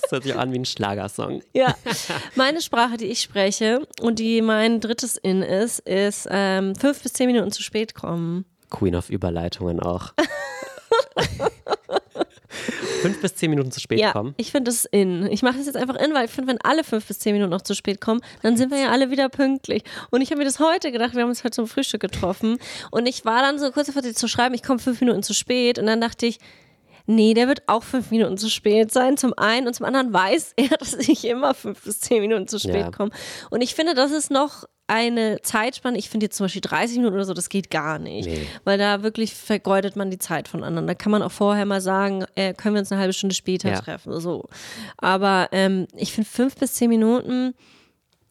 B: Das hört sich an wie ein Schlagersong.
A: Ja, meine Sprache, die ich spreche und die mein drittes In ist, ist ähm, fünf bis zehn Minuten zu spät kommen.
B: Queen of Überleitungen auch. Fünf bis zehn Minuten zu spät
A: Ja,
B: kommen.
A: ich finde das in. Ich mache das jetzt einfach in, weil ich finde, wenn alle fünf bis zehn Minuten noch zu spät kommen, dann sind wir ja alle wieder pünktlich. Und ich habe mir das heute gedacht, wir haben uns heute zum Frühstück getroffen und ich war dann so kurz davor, dir zu schreiben, ich komme fünf Minuten zu spät und dann dachte ich, nee, der wird auch fünf Minuten zu spät sein. Zum einen und zum anderen weiß er, dass ich immer fünf bis zehn Minuten zu spät
B: Ja.
A: komme. Und ich finde, das ist noch eine Zeitspanne. Ich finde jetzt zum Beispiel 30 Minuten oder so, das geht gar nicht.
B: Nee.
A: Weil da wirklich vergeudet man die Zeit von anderen. Da kann man auch vorher mal sagen, äh, können wir uns eine halbe Stunde später
B: Ja.
A: treffen. So. Aber ähm, ich finde fünf bis zehn Minuten,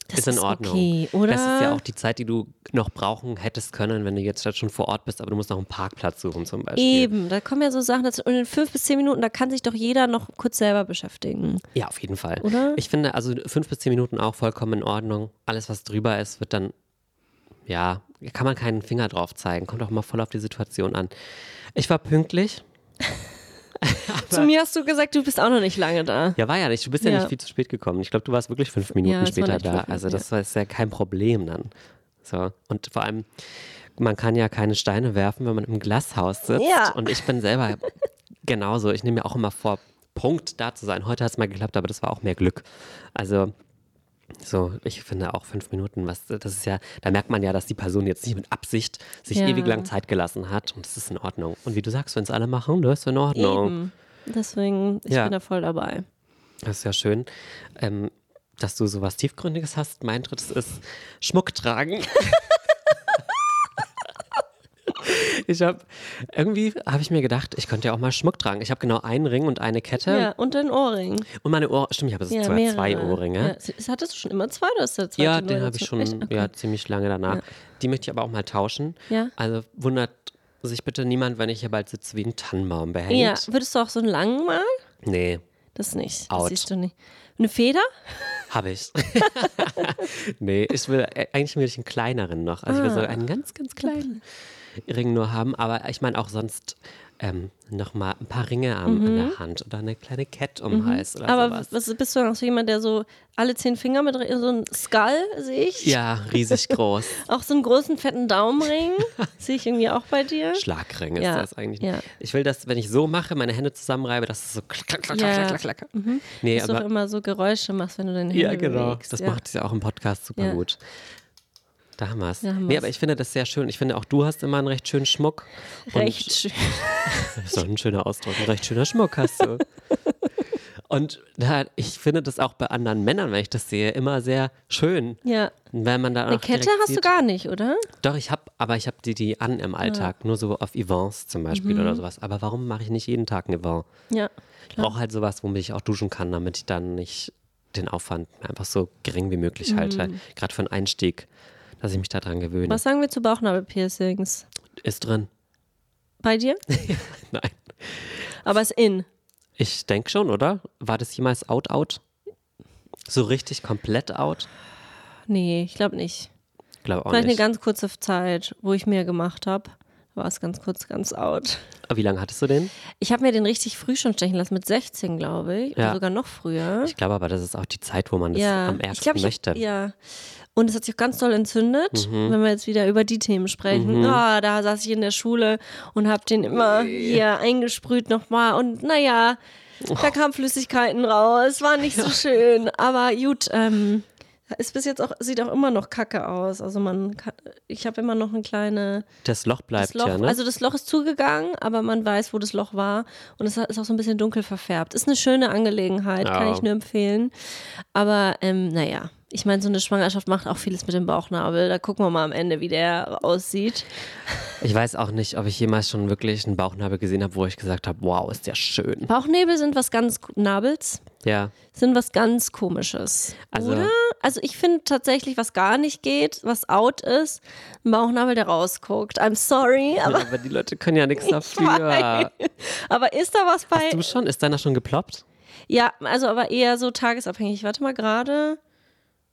A: das
B: ist in Ordnung.
A: okay, oder?
B: Das ist ja auch die Zeit, die du noch brauchen hättest können, wenn du jetzt halt schon vor Ort bist, aber du musst noch einen Parkplatz suchen zum Beispiel.
A: Eben, da kommen ja so Sachen dazu. Und in fünf bis zehn Minuten, da kann sich doch jeder noch kurz selber beschäftigen.
B: Ja, auf jeden Fall.
A: Oder?
B: Ich finde also fünf bis zehn Minuten auch vollkommen in Ordnung. Alles, was drüber ist, wird dann, ja, kann man keinen Finger drauf zeigen. Kommt auch mal voll auf die Situation an. Ich war pünktlich.
A: Zu mir hast du gesagt, du bist auch noch nicht lange da.
B: Ja, war ja nicht. Du bist ja,
A: Ja.
B: nicht viel zu spät gekommen. Ich glaube, du warst wirklich fünf Minuten
A: Ja,
B: später da.
A: fünf
B: Also
A: Minuten,
B: das war ist ja kein Problem dann. So. Und vor allem, man kann ja keine Steine werfen, wenn man im Glashaus sitzt.
A: Ja.
B: Und ich bin selber genauso. Ich nehme mir auch immer vor, Punkt da zu sein. Heute hat es mal geklappt, aber das war auch mehr Glück. Also So, ich finde auch fünf Minuten, was, das ist ja, da merkt man ja, dass die Person jetzt nicht mit Absicht sich
A: Ja.
B: ewig lang Zeit gelassen hat und das ist in Ordnung. Und wie du sagst, wenn es alle machen, das ist in Ordnung.
A: Eben. Deswegen, ich
B: Ja.
A: bin da voll dabei.
B: Das ist ja schön, ähm, dass du sowas Tiefgründiges hast. Mein drittes ist Schmuck tragen. ich habe irgendwie habe ich mir gedacht, ich könnte ja auch mal Schmuck tragen. Ich habe genau einen Ring und eine Kette
A: Ja, und den Ohrring.
B: und meine Ohr. Stimmt, ich habe
A: Ja, mehrere.
B: zwei Ohrringe.
A: Ja. Hattest du schon immer zwei oder ist der zweite
B: Ja, den habe ich schon?
A: Okay.
B: ja, ziemlich lange danach. Die möchte ich aber auch mal tauschen.
A: Ja.
B: Also wundert sich bitte niemand, wenn ich hier bald sitze wie ein Tannenbaum behängt.
A: Ja, würdest du auch so einen langen mal?
B: Nee,
A: Das nicht.
B: Out.
A: Das siehst du nicht. Eine Feder?
B: habe ich. nee, ich will äh, eigentlich will ich einen kleineren noch. Also ich will so
A: Ah.
B: einen ganz, ganz kleinen Ring nur haben. Aber ich meine auch sonst ähm, noch mal ein paar Ringe am, an der Hand oder eine kleine Kette um den Hals oder
A: Mhm. Aber
B: sowas.
A: was, bist du auch so jemand, der so alle zehn Finger mit so ein Skull sehe ich?
B: Ja, riesig groß.
A: Auch so einen großen fetten Daumenring sehe ich irgendwie auch bei dir.
B: Schlagring ist
A: Ja,
B: das eigentlich.
A: ja.
B: Ich will, dass, wenn ich so mache, meine Hände zusammenreibe, dass es so klack, klack, klack,
A: Ja. Mhm.
B: klack, klack, klack. Nee,
A: Dass du auch
B: aber
A: immer so Geräusche machst, wenn du deine Hände
B: Ja, genau.
A: bewegst.
B: Das macht es ja auch im Podcast super gut. Da haben wir es. Nee, aber ich finde das sehr schön. Ich finde auch du hast immer einen recht schönen Schmuck.
A: Recht schön.
B: Das ist doch ein schöner Ausdruck. Ein recht schöner Schmuck hast du. Und da, ich finde das auch bei anderen Männern, wenn ich das sehe, immer sehr schön.
A: Ja.
B: Wenn man da
A: Eine Kette hast du
B: sieht.
A: gar nicht, oder?
B: Doch, ich habe, aber ich habe die, die an im Alltag. Nur so auf Events zum Beispiel
A: Mhm.
B: oder sowas. Aber warum mache ich nicht jeden Tag ein Event?
A: Ja.
B: Ich brauche halt sowas, womit ich auch duschen kann, damit ich dann nicht den Aufwand einfach so gering wie möglich halte. Gerade für einen Einstieg, dass ich mich daran gewöhne.
A: Was sagen wir zu Bauchnabelpiercings?
B: Ist drin?
A: Bei dir?
B: Nein.
A: Aber ist in.
B: Ich denke schon, oder? War das jemals out, out? So richtig komplett out?
A: Nee, ich glaube nicht.
B: Glaube auch
A: Vielleicht eine
B: nicht.
A: ganz kurze Zeit, wo ich mehr gemacht habe. War es ganz kurz ganz out.
B: Aber Wie lange hattest du den?
A: Ich habe mir den richtig früh schon stechen lassen, mit 16, glaube ich.
B: Ja.
A: Oder sogar noch früher.
B: Ich glaube aber, das ist auch die Zeit, wo man das
A: ja,
B: am ärgsten
A: glaube, ich,
B: möchte.
A: ja. Und es hat sich auch ganz doll entzündet,
B: Mhm.
A: wenn wir jetzt wieder über die Themen sprechen. Ah, da saß ich in der Schule und habe den immer hier eingesprüht nochmal. Und naja,
B: Oh.
A: da kamen Flüssigkeiten raus. War nicht so schön. Aber gut, ähm, ist bis jetzt auch, sieht auch immer noch kacke aus. Also man kann, ich habe immer noch eine kleine
B: Das Loch bleibt
A: das Loch,
B: ja, ne?
A: Also das Loch ist zugegangen, aber man weiß, wo das Loch war. Und es ist auch so ein bisschen dunkel verfärbt. Ist eine schöne Angelegenheit, kann
B: Ja.
A: ich nur empfehlen. Aber ähm, naja, ich meine, so eine Schwangerschaft macht auch vieles mit dem Bauchnabel. Da gucken wir mal am Ende, wie der aussieht.
B: ich weiß auch nicht, ob ich jemals schon wirklich einen Bauchnabel gesehen habe, wo ich gesagt habe, wow, ist der schön.
A: Bauchnebel sind was ganz, Nabels
B: Ja.
A: sind was ganz komisches.
B: Also-
A: Oder? Also ich finde tatsächlich, was gar nicht geht, was out ist, ein Bauchnabel, der rausguckt. I'm sorry, aber,
B: Aber die Leute können ja nichts
A: Ich
B: dafür.
A: weiß. aber ist da was bei...
B: Hast du schon? Ist deiner schon geploppt?
A: Ja, also aber eher so tagesabhängig. Warte mal, gerade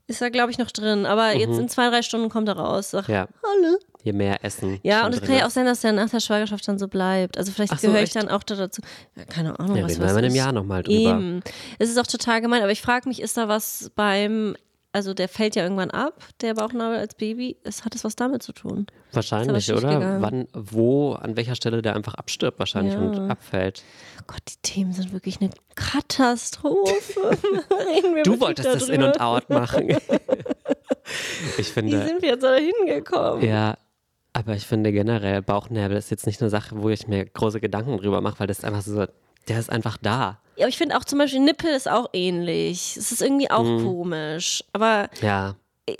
A: ist er, glaube ich, noch drin. Aber jetzt in zwei, drei Stunden kommt er raus. Sag,
B: Mhm. Ja.
A: Hallo.
B: Je mehr Essen.
A: Ja, und es kann ja auch sein, dass der nach der Schwangerschaft dann so bleibt. Also vielleicht
B: so,
A: gehöre ich
B: echt?
A: dann auch da dazu. Ja, keine Ahnung,
B: Ja,
A: was
B: reden wir
A: weiß
B: in einem. Jahr nochmal drüber.
A: Eben. Es ist auch total gemein, aber ich frage mich, ist da was beim, also der fällt ja irgendwann ab, der Bauchnabel als Baby. Es hat es was damit zu tun.
B: Wahrscheinlich, oder?
A: schiefgegangen.
B: Wann, wo, an welcher Stelle der einfach abstirbt wahrscheinlich
A: Ja.
B: und abfällt.
A: Gott, die Themen sind wirklich eine Katastrophe.
B: Du wolltest das. In und Out machen. ich
A: Wie
B: finde,
A: sind wir jetzt da hingekommen?
B: ja, aber ich finde generell, Bauchnabel ist jetzt nicht eine Sache, wo ich mir große Gedanken drüber mache, weil das einfach so, der ist einfach da.
A: Ja, aber ich finde auch zum Beispiel Nippel ist auch ähnlich. Es ist irgendwie auch
B: Mhm.
A: komisch. Aber
B: Ja.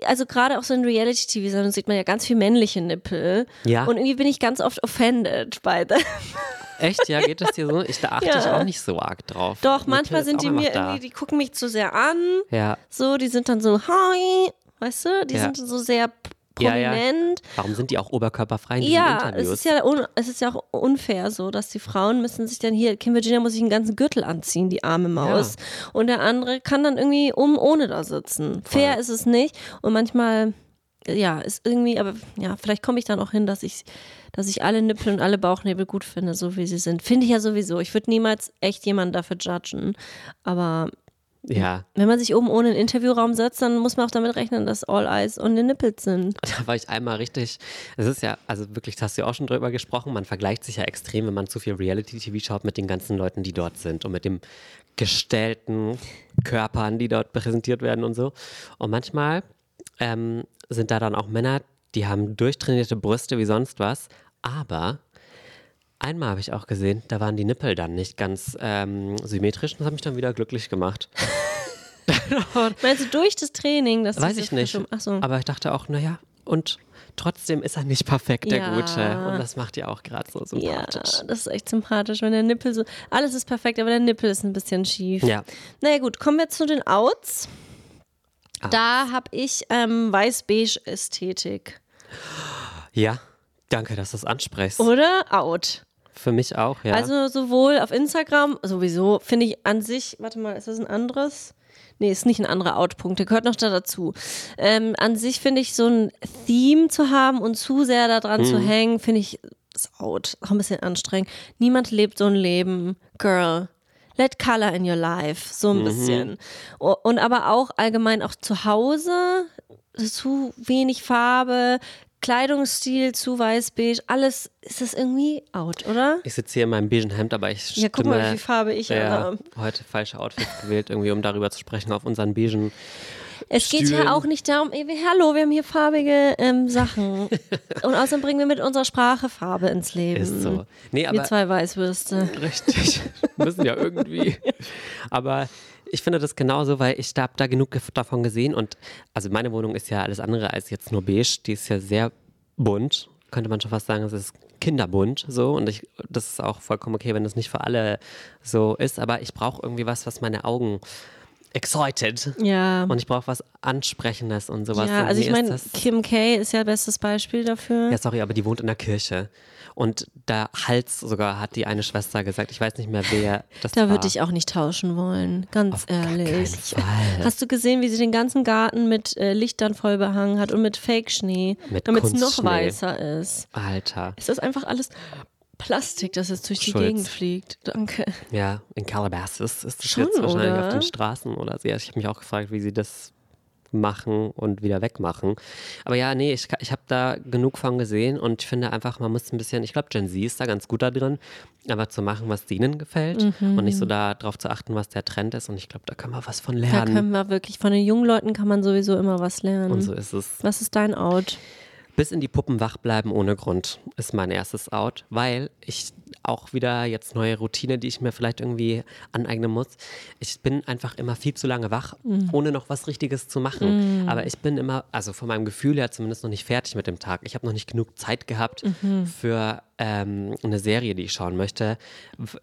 A: also gerade auch so in Reality-TV sieht man ja ganz viel männliche Nippel.
B: Ja.
A: Und irgendwie bin ich ganz oft offended bei them.
B: Echt? Ja, geht das dir so? Ich, da achte
A: Ja.
B: ich auch nicht so arg drauf.
A: Doch,
B: Nippel
A: manchmal sind die mir
B: da.
A: irgendwie, die gucken mich zu sehr an.
B: Ja.
A: So, die sind dann so, hi, weißt du? Die
B: Ja.
A: sind so sehr p-
B: Ja, ja.
A: prominent.
B: Warum sind die auch oberkörperfrei in
A: Ja, es
B: Interviews?
A: ist ja, es ist ja auch unfair so, dass die Frauen müssen sich dann hier, Kim Virginia muss sich einen ganzen Gürtel anziehen, die arme Maus. Und der andere kann dann irgendwie um ohne da sitzen. Fair ist es nicht. Und manchmal, ja, ist irgendwie, aber ja, vielleicht komme ich dann auch hin, dass ich, dass ich alle Nippel und alle Bauchnebel gut finde, so wie sie sind. Finde ich ja sowieso. Ich würde niemals echt jemanden dafür judgen. Aber
B: Ja,
A: Wenn man sich oben ohne einen Interviewraum setzt, dann muss man auch damit rechnen, dass All Eyes on the Nipples sind.
B: da war ich einmal richtig. Es ist ja, also wirklich, da hast du ja auch schon drüber gesprochen. Man vergleicht sich ja extrem, wenn man zu viel Reality-TV schaut, mit den ganzen Leuten, die dort sind und mit dem gestellten Körpern, die dort präsentiert werden und so. Und manchmal ähm, sind da dann auch Männer, die haben durchtrainierte Brüste wie sonst was, aber einmal habe ich auch gesehen, da waren die Nippel dann nicht ganz ähm, symmetrisch und das hat mich dann wieder glücklich gemacht.
A: Meinst du durch das Training? Dass
B: Weiß ich nicht.
A: Ach so.
B: Aber ich dachte auch, naja, und trotzdem ist er nicht perfekt, der
A: Ja.
B: Gute. Und das macht ja auch gerade so
A: Ja,
B: sympathisch.
A: das ist echt sympathisch, wenn der Nippel so. Alles ist perfekt, aber der Nippel ist ein bisschen schief.
B: Ja.
A: Naja, gut, kommen wir zu den Outs.
B: Ah.
A: Da habe ich ähm, weiß-beige-Ästhetik.
B: Ja, danke, dass du es ansprichst.
A: Oder Out.
B: Für mich auch, ja.
A: Also sowohl auf Instagram, sowieso, finde ich an sich, warte mal, ist das ein anderes? Nee, ist nicht ein anderer Outpunkt, der gehört noch da dazu. Ähm, an sich finde ich so ein Theme zu haben und zu sehr daran zu hängen, finde ich ist out. Auch ein bisschen anstrengend. Niemand lebt so ein Leben. Girl. Let color in your life. So ein bisschen. O- Und aber auch allgemein auch zu Hause. Zu wenig Farbe. Kleidungsstil zu weiß-beige. Alles ist das irgendwie out, oder?
B: ich sitze hier in meinem beigen Hemd, aber ich
A: Ja, guck mal, wie
B: stimme
A: viel Farbe ich
B: ja,
A: habe.
B: heute falsche Outfit gewählt, irgendwie, um darüber zu sprechen, auf unseren beigen.
A: Es geht
B: Stühlen.
A: ja auch nicht darum, ey, wir- hallo, wir haben hier farbige ähm, Sachen. Und außerdem bringen wir mit unserer Sprache Farbe ins Leben.
B: Ist so. Nee,
A: Wir
B: aber
A: zwei Weißwürste.
B: Richtig. Müssen ja irgendwie. Aber ich finde das genauso, weil ich da, hab da genug davon gesehen und also meine Wohnung ist ja alles andere als jetzt nur beige. Die ist ja sehr bunt. Könnte man schon fast sagen, es ist kinderbunt so und ich, das ist auch vollkommen okay, wenn das nicht für alle so ist, aber ich brauche irgendwie was, was meine Augen excited
A: Ja.
B: und ich brauche was Ansprechendes und sowas.
A: Ja,
B: Und
A: also ich meine, Kim K ist ja bestes Beispiel dafür.
B: ja, sorry, aber die wohnt in der Kirche. Und da Hals sogar hat die eine Schwester gesagt. Ich weiß nicht mehr, wer das
A: Da
B: war.
A: würde ich auch nicht tauschen wollen, ganz
B: Auf
A: ehrlich. Hast du gesehen, wie sie den ganzen Garten mit äh, Lichtern voll behangen hat und mit Fake-Schnee,
B: Mit
A: damit es noch weißer ist?
B: Alter.
A: Es ist einfach alles Plastik, das jetzt durch die
B: Schulz.
A: Gegend fliegt. Danke.
B: Ja, in Calabasas ist das
A: Schon,
B: jetzt wahrscheinlich
A: oder?
B: auf den Straßen oder so. Ja, ich habe mich auch gefragt, wie sie das machen und wieder wegmachen. Aber ja, nee, ich, ich habe da genug von gesehen und ich finde einfach, man muss ein bisschen, ich glaube, Gen Z ist da ganz gut da drin, aber zu machen, was denen gefällt und nicht so darauf zu achten, was der Trend ist. Und ich glaube, da kann man was von
A: Da
B: lernen.
A: können wir wirklich, von den jungen Leuten kann man sowieso immer was lernen.
B: und so ist es.
A: Was ist dein Out?
B: Bis in die Puppen wach bleiben ohne Grund ist mein erstes Out, weil ich auch wieder jetzt neue Routine, die ich mir vielleicht irgendwie aneignen muss. Ich bin einfach immer viel zu lange wach, ohne noch was Richtiges zu machen. Aber ich bin immer, also von meinem Gefühl her zumindest noch nicht fertig mit dem Tag. Ich habe noch nicht genug Zeit gehabt für ähm, eine Serie, die ich schauen möchte.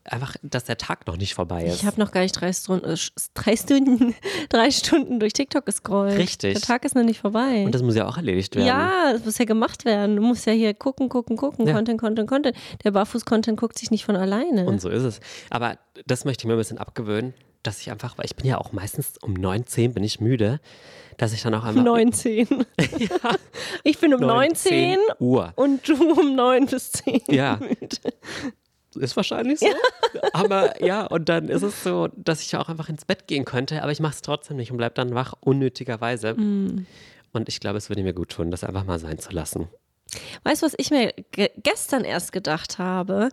B: Einfach, dass der Tag noch nicht vorbei ist.
A: Ich habe noch gar nicht drei Stunden, äh, drei Stunden, drei Stunden durch TikTok gescrollt.
B: Richtig.
A: Der Tag ist noch nicht vorbei.
B: und das muss ja auch erledigt werden.
A: ja, das muss ja gemacht werden. Du musst ja hier gucken, gucken, gucken,
B: Ja.
A: Content, Content, Content. Der Barfuß-Content guckt sich nicht von alleine.
B: Und so ist es. Aber das möchte ich mir ein bisschen abgewöhnen, dass ich einfach, weil ich bin ja auch meistens um 9, 10 bin ich müde, dass ich dann auch einfach
A: 19. Ich bin um 19
B: Uhr.
A: und du um 9 bis 10.
B: Ja. Ist wahrscheinlich so. Aber ja, und dann ist es so, dass ich auch einfach ins Bett gehen könnte, aber ich mache es trotzdem nicht und bleib dann wach, unnötigerweise.
A: Mm.
B: Und ich glaube, es würde mir gut tun, das einfach mal sein zu lassen.
A: Weißt du, was ich mir ge gestern erst gedacht habe?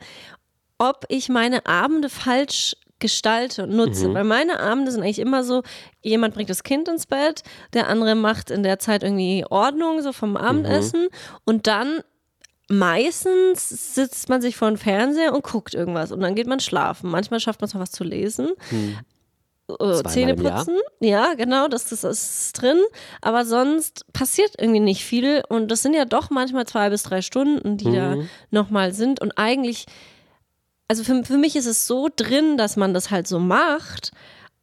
A: Ob ich meine Abende falsch gestalte und nutze. Weil meine Abende sind eigentlich immer so, jemand bringt das Kind ins Bett, der andere macht in der Zeit irgendwie Ordnung, so vom Abendessen und dann meistens sitzt man sich vor dem Fernseher und guckt irgendwas und dann geht man schlafen. Manchmal schafft man es noch was zu lesen. Äh, Zähne putzen. Ja, genau, das, das ist drin. Aber sonst passiert irgendwie nicht viel. Und das sind ja doch manchmal zwei bis drei Stunden, die da nochmal sind. Und eigentlich, also für, für mich ist es so drin, dass man das halt so macht.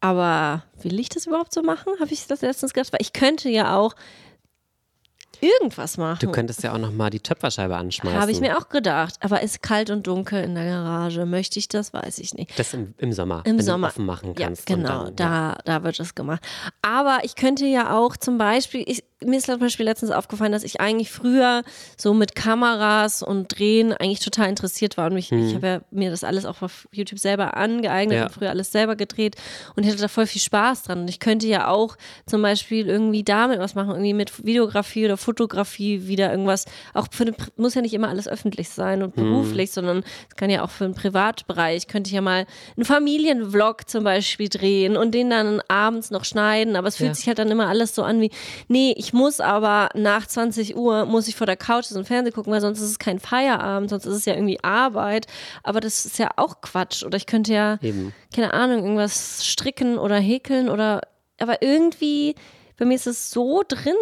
A: Aber will ich das überhaupt so machen? Habe ich das letztens gedacht? Weil ich könnte ja auch irgendwas machen.
B: Du könntest ja auch noch mal die Töpferscheibe anschmeißen.
A: Habe ich mir auch gedacht. Aber ist kalt und dunkel in der Garage. Möchte ich das? Weiß ich nicht.
B: Das im, im Sommer,
A: Im
B: wenn
A: Sommer.
B: du offen machen
A: Ja,
B: kannst. und
A: genau,
B: dann,
A: da, da wird das gemacht. Aber ich könnte ja auch zum Beispiel, ich, mir ist zum Beispiel letztens aufgefallen, dass ich eigentlich früher so mit Kameras und Drehen eigentlich total interessiert war. Und mich, ich habe ja mir das alles auch auf YouTube selber angeeignet
B: Ja.
A: und früher alles selber gedreht und ich hatte da voll viel Spaß dran. Und ich könnte ja auch zum Beispiel irgendwie damit was machen, irgendwie mit Videografie oder Fotografie wieder irgendwas. Auch für eine, muss ja nicht immer alles öffentlich sein und beruflich, sondern es kann ja auch für einen Privatbereich. Könnte ich ja mal einen Familienvlog zum Beispiel drehen und den dann abends noch schneiden. Aber es fühlt
B: Ja.
A: sich halt dann immer alles so an wie, nee, ich muss aber nach 20 Uhr, muss ich vor der Couch sitzen und Fernsehen gucken, weil sonst ist es kein Feierabend, sonst ist es ja irgendwie Arbeit. Aber das ist ja auch Quatsch. Oder ich könnte ja,
B: Eben.
A: keine Ahnung, irgendwas stricken oder häkeln oder, aber irgendwie, bei mir ist es so drin.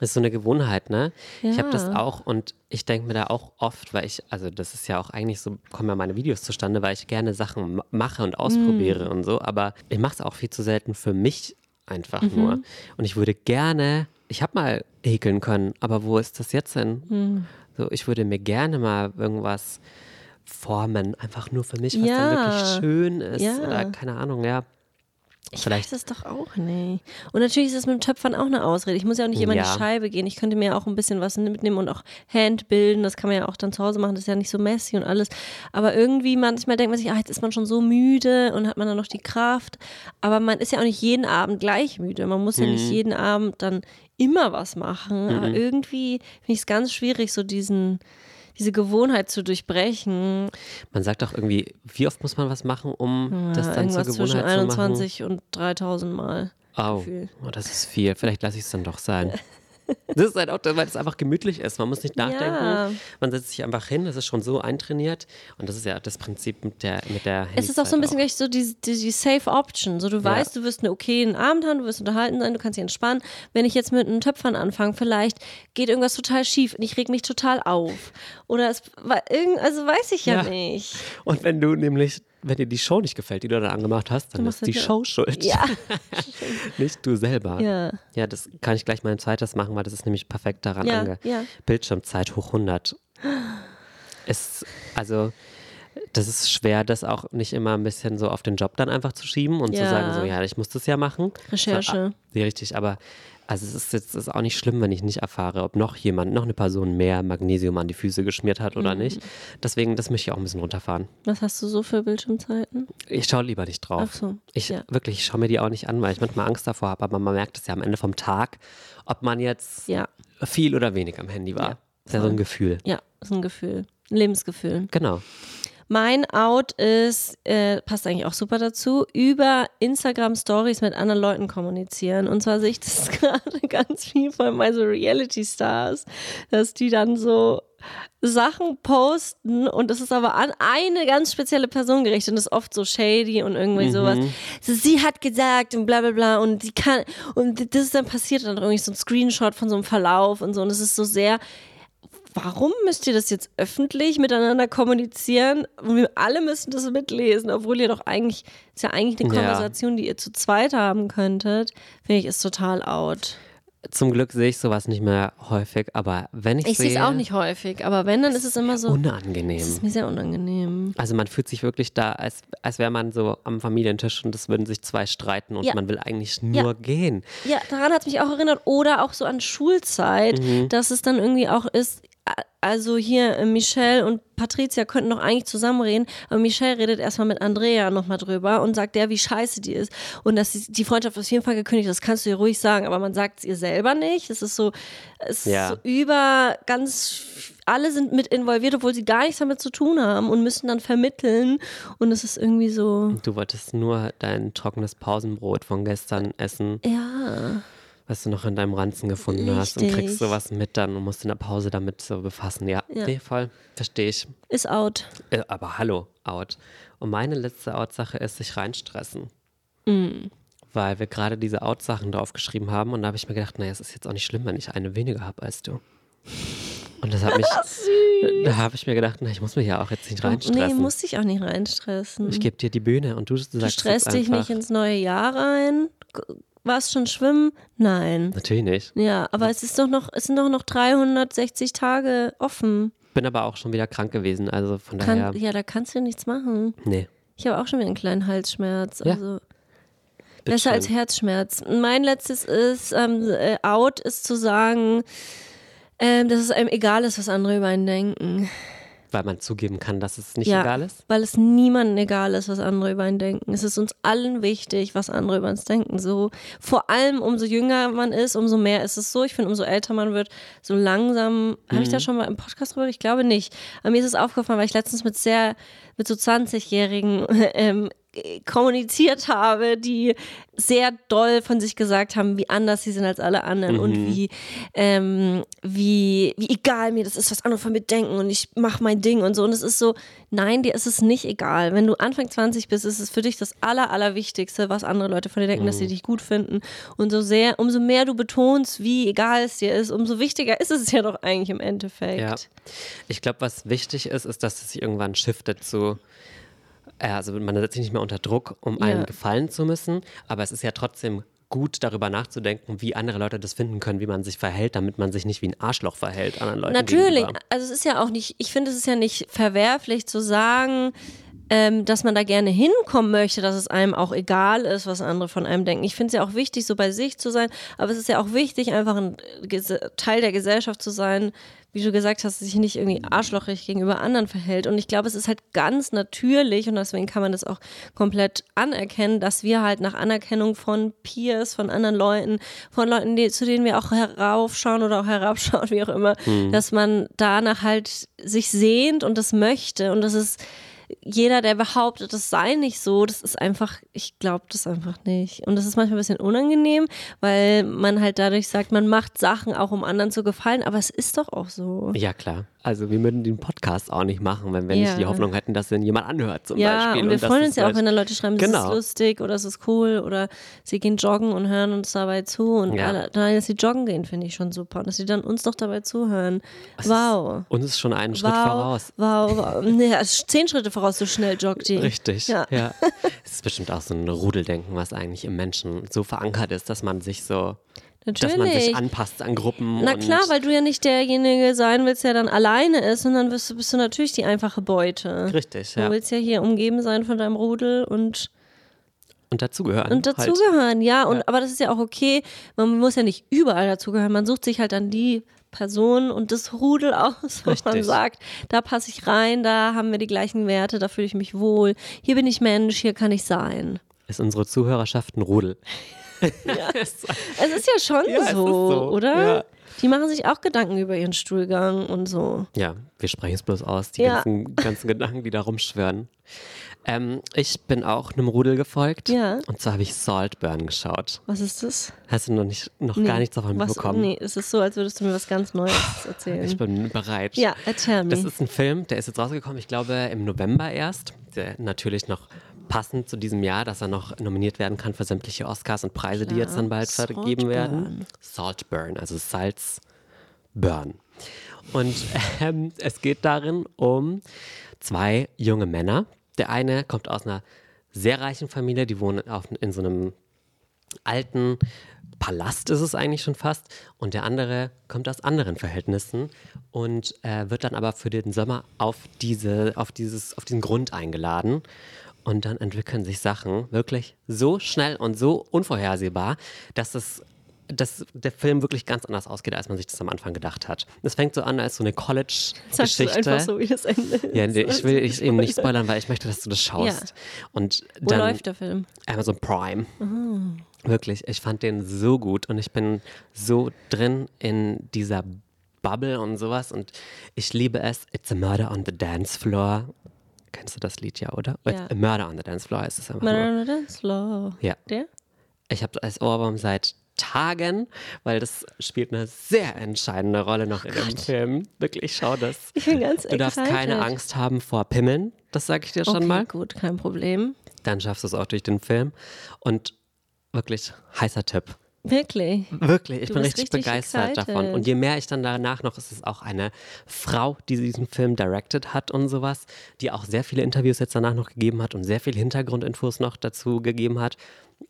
B: Das ist so eine Gewohnheit, ne? Ich habe das
A: Ja.
B: auch und ich denke mir da auch oft, weil ich, also das ist ja auch eigentlich so, kommen ja meine Videos zustande, weil ich gerne Sachen ma- mache und ausprobiere und so, aber ich mache es auch viel zu selten für mich einfach nur. Und ich würde gerne, ich habe mal häkeln können, aber wo ist das jetzt denn? So, ich würde mir gerne mal irgendwas formen, einfach nur für mich, was
A: Ja.
B: dann wirklich schön ist
A: Ja.
B: oder keine Ahnung, ja.
A: Ich
B: Vielleicht-
A: weiß es doch auch nicht. Und natürlich ist es mit dem Töpfern auch eine Ausrede. Ich muss ja auch nicht immer in
B: Ja.
A: die Scheibe gehen. Ich könnte mir auch ein bisschen was mitnehmen und auch Handbilden. Das kann man ja auch dann zu Hause machen. Das ist ja nicht so messy und alles. Aber irgendwie manchmal denkt man sich, ah, jetzt ist man schon so müde und hat man dann noch die Kraft. Aber man ist ja auch nicht jeden Abend gleich müde. Man muss ja nicht
B: Mhm.
A: jeden Abend dann immer was machen. Aber irgendwie finde ich es ganz schwierig, so diesen, diese Gewohnheit zu durchbrechen.
B: Man sagt auch irgendwie, wie oft muss man was machen, um das
A: Ja,
B: dann zur
A: irgendwas zwischen
B: Gewohnheit zu machen?
A: 21 und 3000 Mal.
B: Oh, oh, das ist viel. Vielleicht lasse ich es dann doch sein. Das ist halt auch, weil es einfach gemütlich ist. Man muss nicht nachdenken.
A: Ja.
B: Man setzt sich einfach hin. Das ist schon so eintrainiert. Und das ist ja das Prinzip mit der mit der
A: Es ist auch so ein bisschen gleich so die, die, die Safe Option. So, du weißt, du wirst einen okayen Abend haben, du wirst unterhalten sein, du kannst dich entspannen. Wenn ich jetzt mit einem Töpfern anfange, vielleicht geht irgendwas total schief und ich reg mich total auf. Oder es war irgend, also weiß ich ja,
B: Ja.
A: nicht.
B: Und wenn du nämlich, wenn dir die Show nicht gefällt, die du dann angemacht hast, dann ist die
A: du-
B: Show schuld.
A: Ja.
B: Nicht du selber.
A: Ja.
B: Ja, das kann ich gleich mal ein zweites machen, weil das ist nämlich perfekt daran
A: Ja,
B: ange.
A: ja.
B: Bildschirmzeit hoch 100. Ist, also, das ist schwer, das auch nicht immer ein bisschen so auf den Job dann einfach zu schieben und zu
A: Ja.
B: sagen, so, ja, ich muss das ja machen.
A: Recherche.
B: So, ah, ja, richtig, aber also es ist jetzt ist auch nicht schlimm, wenn ich nicht erfahre, ob noch jemand, noch eine Person mehr Magnesium an die Füße geschmiert hat
A: Mhm.
B: oder nicht. Deswegen, das möchte ich auch ein bisschen runterfahren.
A: Was hast du so für Bildschirmzeiten?
B: Ich schaue lieber nicht drauf.
A: Ach so,
B: Ich
A: ja.
B: wirklich, ich schaue mir die auch nicht an, weil ich manchmal Angst davor habe, aber man merkt es ja am Ende vom Tag, ob man jetzt
A: Ja,
B: viel oder wenig am Handy war.
A: Ja,
B: ist ja so ein Gefühl.
A: ja, ist ein Gefühl. Ein Lebensgefühl.
B: Genau.
A: Mein Out ist, äh, passt eigentlich auch super dazu, über Instagram Stories mit anderen Leuten kommunizieren. Und zwar sehe ich das gerade ganz viel von bei so Reality Stars, dass die dann so Sachen posten und das ist aber an eine ganz spezielle Person gerichtet und das ist oft so shady und irgendwie sowas. So, sie hat gesagt und bla bla bla und sie kann und das ist dann passiert dann irgendwie so ein Screenshot von so einem Verlauf und so und es ist so sehr warum müsst ihr das jetzt öffentlich miteinander kommunizieren? Und wir alle müssen das mitlesen, obwohl ihr doch eigentlich, ist ja eigentlich eine
B: Ja.
A: Konversation, die ihr zu zweit haben könntet. Finde ich, ist total out.
B: Zum Glück sehe ich sowas nicht mehr häufig, aber wenn ich,
A: Ich sehe es
B: sehe,
A: auch nicht häufig, aber wenn, dann ist es immer so,
B: unangenehm.
A: das ist mir sehr unangenehm.
B: Also man fühlt sich wirklich da, als, als wäre man so am Familientisch und es würden sich zwei streiten und
A: Ja.
B: man will eigentlich nur
A: Ja.
B: gehen.
A: Ja, daran hat es mich auch erinnert. Oder auch so an Schulzeit, dass es dann irgendwie auch ist, also hier äh, Michelle und Patricia könnten doch eigentlich zusammenreden, aber Michelle redet erstmal mit Andrea nochmal drüber und sagt der, wie scheiße die ist. Und dass die Freundschaft auf jeden Fall gekündigt, das kannst du ihr ruhig sagen, aber man sagt es ihr selber nicht. Es ist so, es
B: Ja.
A: ist so über ganz, alle sind mit involviert, obwohl sie gar nichts damit zu tun haben und müssen dann vermitteln. Und es ist irgendwie so,
B: Du wolltest nur dein trockenes Pausenbrot von gestern essen,
A: ja.
B: Was du noch in deinem Ranzen gefunden hast und
A: Richtig.
B: kriegst sowas mit dann und musst in der Pause damit so befassen. Ja,
A: Ja.
B: nee, voll. Verstehe ich.
A: Ist out.
B: Äh, aber hallo, out. Und meine letzte Out-Sache ist sich reinstressen.
A: Mm.
B: Weil wir gerade diese Out-Sachen draufgeschrieben haben und da habe ich mir gedacht, naja, es ist jetzt auch nicht schlimm, wenn ich eine weniger habe als du. Und das hat mich, da habe ich mir gedacht, na, ich muss mich ja auch jetzt nicht reinstressen.
A: Nee, musst dich auch nicht reinstressen.
B: ich gebe dir die Bühne und du sagst
A: Du stresst dich nicht ins neue Jahr rein. Warst schon schwimmen? Nein.
B: Natürlich nicht.
A: Ja, aber es ist doch noch, es sind doch noch 360 Tage offen.
B: Bin aber auch schon wieder krank gewesen, also von daher,
A: Kann, ja, da kannst du nichts machen.
B: nee.
A: Ich habe auch schon wieder einen kleinen Halsschmerz.
B: Ja.
A: Also Besser als Herzschmerz. Mein letztes ist, ähm, äh, out ist zu sagen, ähm, dass es einem egal ist, was andere über einen denken.
B: Weil man zugeben kann, dass es nicht
A: Ja,
B: egal ist?
A: Weil es niemandem egal ist, was andere über einen denken. Es ist uns allen wichtig, was andere über uns denken. So, vor allem umso jünger man ist, umso mehr ist es so. Ich finde, umso älter man wird, so langsam. Habe ich da schon mal im Podcast drüber? Ich glaube nicht. Aber mir ist es aufgefallen, weil ich letztens mit sehr, mit so 20-Jährigen ähm, kommuniziert habe, die sehr doll von sich gesagt haben, wie anders sie sind als alle anderen und wie, ähm, wie, wie egal mir das ist, was andere von mir denken und ich mache mein Ding und so. Und es ist so, nein, dir ist es nicht egal. Wenn du Anfang 20 bist, ist es für dich das Aller, Allerwichtigste, was andere Leute von dir denken, dass sie dich gut finden. Und so sehr, umso mehr du betonst, wie egal es dir ist, umso wichtiger ist es ja doch eigentlich im Endeffekt.
B: Ja. Ich glaube, was wichtig ist, ist, dass es sich irgendwann shiftet zu. äh, Also man setzt sich nicht mehr unter Druck, um
A: Ja.
B: einem gefallen zu müssen, aber es ist ja trotzdem gut, darüber nachzudenken, wie andere Leute das finden können, wie man sich verhält, damit man sich nicht wie ein Arschloch verhält anderen Leuten
A: Natürlich,
B: gegenüber.
A: also es ist ja auch nicht, ich finde es ist ja nicht verwerflich zu sagen, ähm, dass man da gerne hinkommen möchte, dass es einem auch egal ist, was andere von einem denken. Ich finde es ja auch wichtig, so bei sich zu sein, aber es ist ja auch wichtig, einfach ein Teil der Gesellschaft zu sein, wie du gesagt hast, sich nicht irgendwie arschlochig gegenüber anderen verhält. Und ich glaube, es ist halt ganz natürlich und deswegen kann man das auch komplett anerkennen, dass wir halt nach Anerkennung von Peers, von anderen Leuten, von Leuten, die, zu denen wir auch heraufschauen oder auch herabschauen, wie auch immer, dass man danach halt sich sehnt und das möchte. Und das ist jeder, der behauptet, das sei nicht so, das ist einfach, ich glaube das einfach nicht. Und das ist manchmal ein bisschen unangenehm, weil man halt dadurch sagt, man macht Sachen auch, um anderen zu gefallen, aber es ist doch auch so.
B: Ja, klar. Also wir würden den Podcast auch nicht machen, wenn wir
A: Ja.
B: nicht die Hoffnung hätten, dass ihn jemand anhört zum
A: Ja,
B: Beispiel.
A: und wir
B: dass
A: freuen
B: es
A: uns ja auch, wenn dann Leute schreiben, das
B: Genau.
A: ist lustig oder es ist cool oder sie gehen joggen und hören uns dabei zu. Und
B: Ja.
A: alle, nein, dass sie joggen gehen, finde ich schon super. Und dass sie dann uns noch dabei zuhören. Wow.
B: Uns ist schon einen Schritt
A: Wow,
B: voraus.
A: wow, wow. Also zehn Schritte voraus, so schnell joggt die.
B: Richtig,
A: Ja.
B: ja. Es ist bestimmt auch so ein Rudeldenken, was eigentlich im Menschen so verankert ist, dass man sich so,
A: Natürlich.
B: dass man sich anpasst an Gruppen.
A: Na klar, weil du ja nicht derjenige sein willst, der dann alleine ist, sondern bist, du- bist du natürlich die einfache Beute.
B: Richtig,
A: Du
B: ja.
A: willst ja hier umgeben sein von deinem Rudel und,
B: Und dazugehören.
A: und
B: halt.
A: dazugehören, ja. Und,
B: Ja.
A: Aber das ist ja auch okay. Man muss ja nicht überall dazugehören. Man sucht sich halt dann die Person und das Rudel aus, wo man sagt, da passe ich rein, da haben wir die gleichen Werte, da fühle ich mich wohl. Hier bin ich Mensch, hier kann ich sein.
B: Ist unsere Zuhörerschaft ein Rudel.
A: Es ist ja schon
B: Ja,
A: so,
B: so.
A: oder?
B: Ja.
A: Die machen sich auch Gedanken über ihren Stuhlgang und so.
B: Ja, wir sprechen es bloß aus, die
A: Ja.
B: ganzen, ganzen Gedanken, die da rumschwören. Ähm, ich bin auch einem Rudel gefolgt.
A: Ja.
B: Und zwar habe ich Saltburn geschaut.
A: Was ist das?
B: Hast du noch, nicht, noch gar nichts davon
A: was,
B: mitbekommen?
A: Nee, es ist so, als würdest du mir was ganz Neues erzählen.
B: Ich bin bereit.
A: ja, erzähl mir.
B: Das ist ein Film, der ist jetzt rausgekommen, ich glaube im November erst. Der natürlich noch passend zu diesem Jahr, dass er noch nominiert werden kann für sämtliche Oscars und Preise, die
A: Klar.
B: jetzt dann bald vergeben werden. Saltburn, also Salzburn. Und ähm, es geht darin um zwei junge Männer. Der eine kommt aus einer sehr reichen Familie, die wohnen auf, in so einem alten Palast ist es eigentlich schon fast. Und der andere kommt aus anderen Verhältnissen und äh, wird dann aber für den Sommer auf, diese, auf, dieses, auf diesen Grund eingeladen. Und dann entwickeln sich Sachen wirklich so schnell und so unvorhersehbar, dass es dass der Film wirklich ganz anders ausgeht, als man sich das am Anfang gedacht hat. Es fängt so an als so eine College-Geschichte.
A: einfach so, wie das Ende ist.
B: Ja, nee, ich will ich eben nicht
A: spoilern.
B: weil ich möchte, dass du das schaust. Und
A: Wo
B: dann
A: läuft der Film?
B: Amazon Prime. Wirklich, ich fand den so gut und ich bin so drin in dieser Bubble und sowas und ich liebe es. It's a murder on the dance floor. Kennst du das Lied ja, oder?
A: Ja.
B: Murder on the dance floor ist es einfach.
A: Murder on the Dance Floor.
B: Ja.
A: Der?
B: Ich habe als Ohrwurm seit Tagen, weil das spielt eine sehr entscheidende Rolle noch in dem Film. Wirklich, schau das.
A: Ich bin ganz
B: Du darfst
A: excited.
B: keine Angst haben vor Pimmeln, das sage ich dir schon
A: okay,
B: mal.
A: gut, kein Problem.
B: Dann schaffst du es auch durch den Film. Und wirklich heißer Tipp.
A: Wirklich.
B: Wirklich, ich
A: Du
B: bin richtig,
A: richtig
B: begeistert
A: excited.
B: davon. Und je mehr ich dann danach noch, es ist auch eine Frau, die diesen Film directed hat und sowas, die auch sehr viele Interviews jetzt danach noch gegeben hat und sehr viele Hintergrundinfos noch dazu gegeben hat.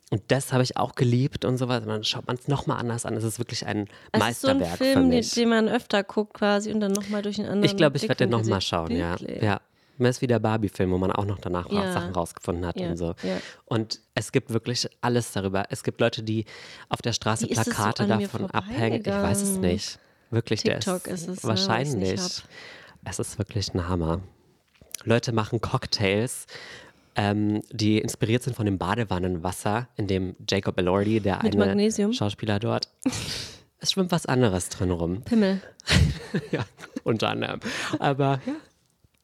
B: Und das habe ich auch geliebt und sowas. Und dann schaut man es nochmal anders an. Es ist wirklich ein
A: Es ist so ein
B: Meisterwerk
A: Film,
B: für
A: den,
B: mich.
A: den man öfter guckt quasi und dann nochmal durch einen anderen
B: ich glaube, ich werde den nochmal schauen, ja.
A: Wirklich?
B: ja. Mehr ist wie der Barbie-Film, wo man auch noch danach
A: Ja.
B: Sachen rausgefunden hat
A: Ja,
B: und so.
A: ja.
B: Und es gibt wirklich alles darüber. Es gibt Leute, die auf der Straße
A: Wie ist so
B: Plakate
A: mir
B: davon abhängen. Ich weiß es nicht. Wirklich, der
A: TikTok ist es, ne,
B: wahrscheinlich.
A: nicht
B: es ist wirklich ein Hammer. Leute machen Cocktails, ähm, die inspiriert sind von dem Badewannenwasser, in dem Jacob Elordi, der
A: Mit
B: eine
A: Magnesium?
B: Schauspieler dort, es schwimmt was anderes drin rum.
A: Pimmel.
B: ja, unter anderem. Aber ja,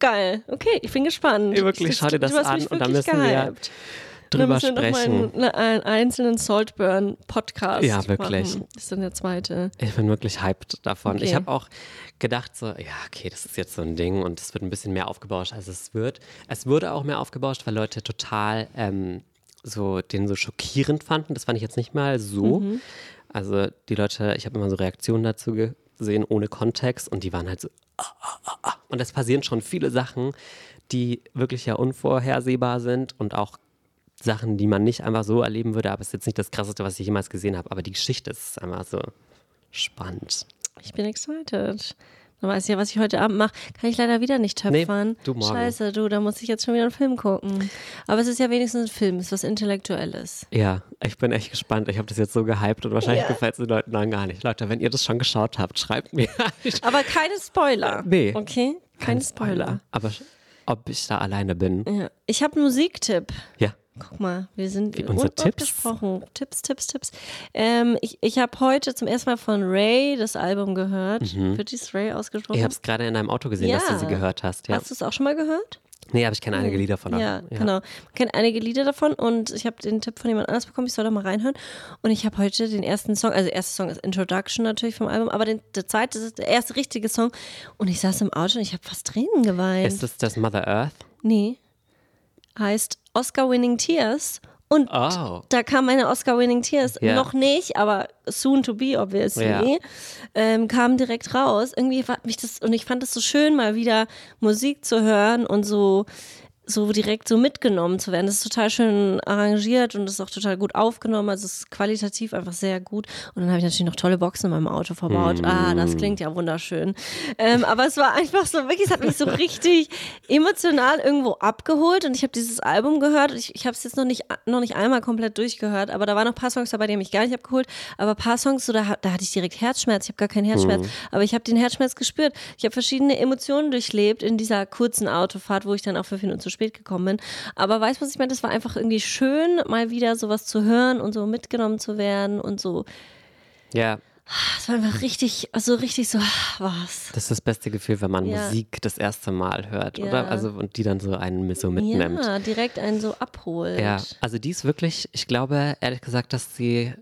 A: Geil. Okay, ich bin gespannt.
B: Ey, wirklich, schau dir das an und dann müssen wir
A: gehypt. Dann
B: drüber
A: müssen wir
B: sprechen.
A: einen, einen einzelnen Saltburn-Podcast
B: Ja, wirklich.
A: machen. Das ist dann der zweite.
B: Ich bin wirklich hyped davon. Ich
A: Okay.
B: habe auch gedacht, so, ja, okay, das ist jetzt so ein Ding und es wird ein bisschen mehr aufgebauscht, als es wird. Es wurde auch mehr aufgebauscht, weil Leute total ähm, so den so schockierend fanden. Das fand ich jetzt nicht mal so.
A: Mhm.
B: Also die Leute, ich habe immer so Reaktionen dazu gesehen ohne Kontext und die waren halt so. Und es passieren schon viele Sachen, die wirklich ja unvorhersehbar sind und auch Sachen, die man nicht einfach so erleben würde. Aber es ist jetzt nicht das Krasseste, was ich jemals gesehen habe. Aber die Geschichte ist einfach so spannend.
A: Ich bin excited. Dann weiß ich ja, was ich heute Abend mache. Kann ich leider wieder nicht
B: Nee,
A: töpfern.
B: du morgen.
A: Scheiße, du, da muss ich jetzt schon wieder einen Film gucken. Aber es ist ja wenigstens ein Film, es ist was Intellektuelles.
B: Ja, ich bin echt gespannt. Ich habe das jetzt so gehypt und wahrscheinlich
A: Ja.
B: gefällt es den Leuten dann gar nicht. Leute, wenn ihr das schon geschaut habt, schreibt mir.
A: Aber keine Spoiler.
B: Nee.
A: Okay? Keine Spoiler.
B: Aber sch- ob ich da alleine bin.
A: Ja. Ich habe einen Musiktipp.
B: Ja.
A: Guck mal, wir sind
B: Wie unsere
A: unabgesprochen. Tipps, Tipps, Tipps. Ähm, ich ich habe heute zum ersten Mal von Ray das Album gehört. Wird dies Ray ausgesprochen?
B: Ich habe es gerade in deinem Auto gesehen, dass du
A: Ja.
B: sie gehört hast. Ja.
A: Hast du es auch schon mal gehört?
B: Nee, aber ich kenne einige Lieder von
A: Ja,
B: ihr.
A: genau. Man kennt einige Lieder davon und ich habe den Tipp von jemand anders bekommen, ich soll da mal reinhören. Und ich habe heute den ersten Song, also der erste Song ist Introduction natürlich vom Album, aber den, der zweite ist der erste richtige Song. Und ich saß im Auto und ich habe fast Tränen geweint.
B: Ist es das Mother Earth?
A: nee. Heißt Oscar-Winning Tears. Und
B: Oh.
A: da kam meine Oscar-Winning Tears
B: Ja.
A: noch nicht, aber soon to be, obviously,
B: Ja.
A: ähm, kam direkt raus. Irgendwie war mich das, und ich fand es so schön, mal wieder Musik zu hören und so, so direkt so mitgenommen zu werden. Das ist total schön arrangiert und ist auch total gut aufgenommen. Also es ist qualitativ einfach sehr gut. Und dann habe ich natürlich noch tolle Boxen in meinem Auto verbaut. Ah, das klingt ja wunderschön. Ähm, aber es war einfach so, wirklich, es hat mich so richtig emotional irgendwo abgeholt und ich habe dieses Album gehört. und Ich, ich habe es jetzt noch nicht, noch nicht einmal komplett durchgehört, aber da waren noch ein paar Songs dabei, die haben mich gar nicht abgeholt. Aber ein paar Songs, so, da, da hatte ich direkt Herzschmerz. Ich habe gar keinen Herzschmerz, aber ich habe den Herzschmerz gespürt. Ich habe verschiedene Emotionen durchlebt in dieser kurzen Autofahrt, wo ich dann auch fünf Minuten zu spät gekommen bin. Aber weißt du, was ich meine? Das war einfach irgendwie schön, mal wieder sowas zu hören und so mitgenommen zu werden und so.
B: Ja,
A: Es war einfach richtig, also richtig so, was.
B: das ist das beste Gefühl, wenn man
A: Ja.
B: Musik das erste Mal hört,
A: Ja.
B: oder? Also und die dann so einen so mitnimmt.
A: Ja, direkt einen so abholt.
B: Ja, also die ist wirklich, ich glaube ehrlich gesagt, dass sie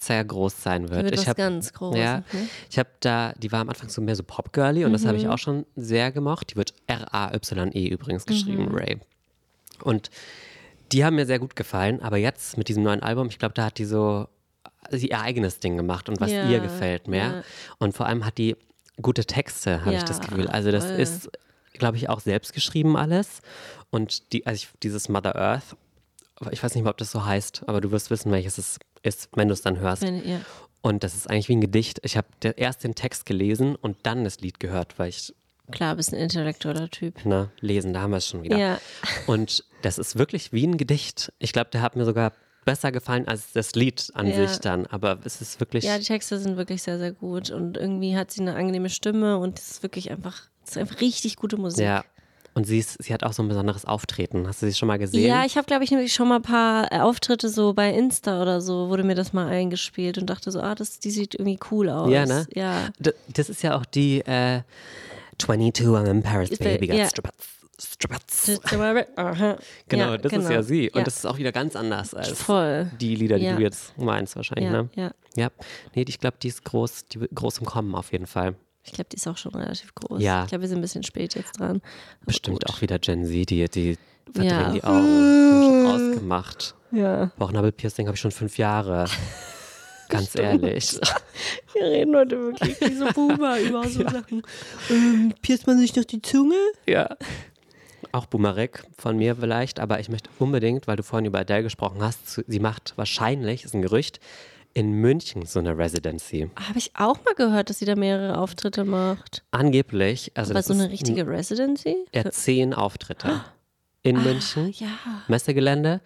B: sehr groß sein wird.
A: wird
B: ich
A: was
B: hab,
A: ganz Großes,
B: Ja,
A: ne?
B: ich habe da, die war am Anfang so mehr so Pop-Girly und das habe ich
A: Mhm.
B: auch schon sehr gemocht. Die wird R-A-Y-E übrigens geschrieben,
A: Mhm.
B: Ray. Und die haben mir sehr gut gefallen, aber jetzt mit diesem neuen Album, ich glaube, da hat die so sie ihr eigenes Ding gemacht und was
A: Ja,
B: ihr gefällt mehr.
A: ja.
B: Und vor allem hat die gute Texte, habe ich das
A: Ja,
B: Gefühl. Also das
A: voll.
B: ist, glaube ich, auch selbst geschrieben alles. Und die, also ich, dieses Mother Earth, ich weiß nicht mal, ob das so heißt, aber du wirst wissen, welches es ist, wenn du es dann hörst.
A: Wenn, ja.
B: Und das ist eigentlich wie ein Gedicht. Ich habe erst den Text gelesen und dann das Lied gehört, weil ich,
A: Klar, bist ein intellektueller Typ.
B: ne, lesen, da haben wir es schon wieder.
A: Ja.
B: Und das ist wirklich wie ein Gedicht. Ich glaube, der hat mir sogar besser gefallen als das Lied an
A: Ja.
B: sich dann. Aber es ist wirklich,
A: Ja, die Texte sind wirklich sehr, sehr gut und irgendwie hat sie eine angenehme Stimme und es ist wirklich einfach, es ist einfach richtig gute Musik.
B: ja. Und sie, ist, sie hat auch so ein besonderes Auftreten. Hast du sie schon mal gesehen?
A: Ja, ich habe, glaube ich, nämlich schon mal ein paar äh, Auftritte so bei Insta oder so, wurde mir das mal eingespielt und dachte so, ah, das, die sieht irgendwie cool aus.
B: Ja, ne?
A: Ja.
B: D- Das ist ja auch die äh, 22 I'm in Paris,
A: Ist
B: baby, got. Strapats.
A: Aha.
B: Genau,
A: Ja,
B: das ist
A: genau.
B: ja sie. Und
A: Ja.
B: das ist auch wieder ganz anders als
A: Voll.
B: die Lieder, die
A: Ja.
B: du jetzt meinst wahrscheinlich,
A: Ja,
B: ne?
A: ja.
B: Ja. Nee, ich glaube, die ist groß, die groß im Kommen auf jeden Fall.
A: Ich glaube, die ist auch schon relativ groß.
B: Ja.
A: Ich glaube, wir sind ein bisschen spät jetzt dran. Aber
B: Bestimmt
A: gut.
B: auch wieder Gen Z, die, die verdrehen
A: Ja.
B: die Augen. Haben schon ausgemacht.
A: Ja.
B: Bauchnabelpiercing habe ich schon fünf Jahre. Ganz ehrlich.
A: Wir reden heute wirklich wie so Boomer über so Sachen. Ähm, pierst man sich noch die Zunge?
B: Ja. Auch Boomerek von mir vielleicht, aber ich möchte unbedingt, weil du vorhin über Adele gesprochen hast, sie macht wahrscheinlich, ist ein Gerücht, in München so eine Residency.
A: Habe ich auch mal gehört, dass sie da mehrere Auftritte macht.
B: Angeblich, also
A: Aber so eine richtige Residency?
B: ja, zehn Auftritte in München,
A: Ja.
B: Messegelände.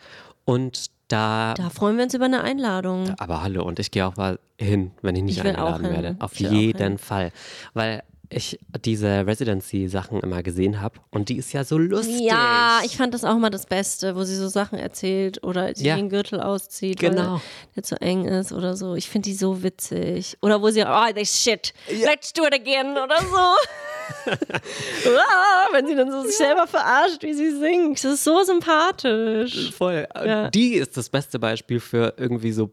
B: Und da,
A: Da freuen wir uns über eine Einladung.
B: aber hallo, und ich gehe auch mal hin, wenn ich nicht
A: Ich
B: eingeladen werde. Auf
A: Ich
B: jeden. Fall. Weil ich diese Residency-Sachen immer gesehen habe und die ist ja so lustig.
A: Ja, ich fand das auch mal das Beste, wo sie so Sachen erzählt oder sie
B: Ja.
A: den Gürtel auszieht,
B: Genau.
A: weil der zu eng ist oder so. Ich finde die so witzig. Oder wo sie, oh, they shit, let's do it again oder so. ah, wenn sie dann so sich selber verarscht, wie sie singt. Das ist so sympathisch.
B: Voll.
A: Ja.
B: Die ist das beste Beispiel für irgendwie so,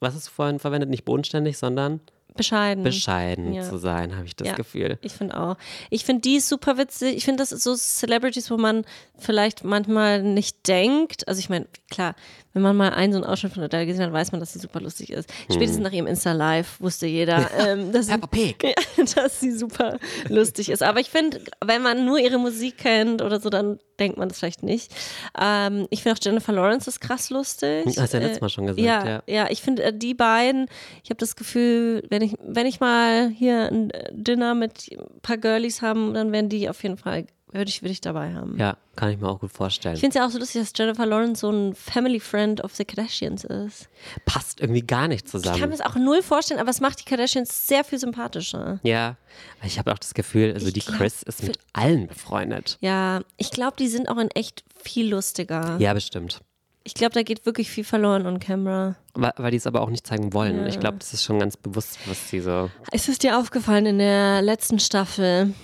B: was hast du vorhin verwendet? Nicht bodenständig, sondern
A: Bescheiden.
B: bescheiden
A: Ja.
B: zu sein, habe ich das
A: Ja.
B: Gefühl.
A: Ich finde auch. Ich finde die super witzig. Ich finde, das ist so Celebrities, wo man vielleicht manchmal nicht denkt. Also ich meine, klar, wenn man mal einen so einen Ausschnitt von Adele gesehen hat, weiß man, dass sie super lustig ist. Spätestens nach ihrem Insta-Live wusste jeder, ähm, dass, sie, ja, dass sie super lustig ist. Aber ich finde, wenn man nur ihre Musik kennt oder so, dann denkt man das vielleicht nicht. Ähm, ich finde auch Jennifer Lawrence ist krass lustig.
B: Hast du ja letztes Mal schon gesagt,
A: ja.
B: ja.
A: Ja, ich finde äh, die beiden, ich habe das Gefühl, wenn ich, wenn ich mal hier ein äh, Dinner mit ein paar Girlies haben, dann werden die auf jeden Fall, würde ich, würde ich dabei haben.
B: Ja, kann ich mir auch gut vorstellen.
A: Ich finde es ja auch so lustig, dass Jennifer Lawrence so ein Family Friend of the Kardashians ist.
B: Passt irgendwie gar nicht
A: Ich kann
B: zusammen.
A: mir das auch null vorstellen, aber es macht die Kardashians sehr viel sympathischer.
B: Ja, ich habe auch das Gefühl, also
A: Ich
B: die
A: glaub,
B: Chris ist mit allen befreundet.
A: Ja, ich glaube, die sind auch in echt viel lustiger.
B: Ja, bestimmt.
A: Ich glaube, da geht wirklich viel verloren on camera.
B: Weil, weil die es aber auch nicht zeigen wollen. Ich glaube, das ist schon ganz bewusst, was die so.
A: Ist es dir aufgefallen in der letzten Staffel?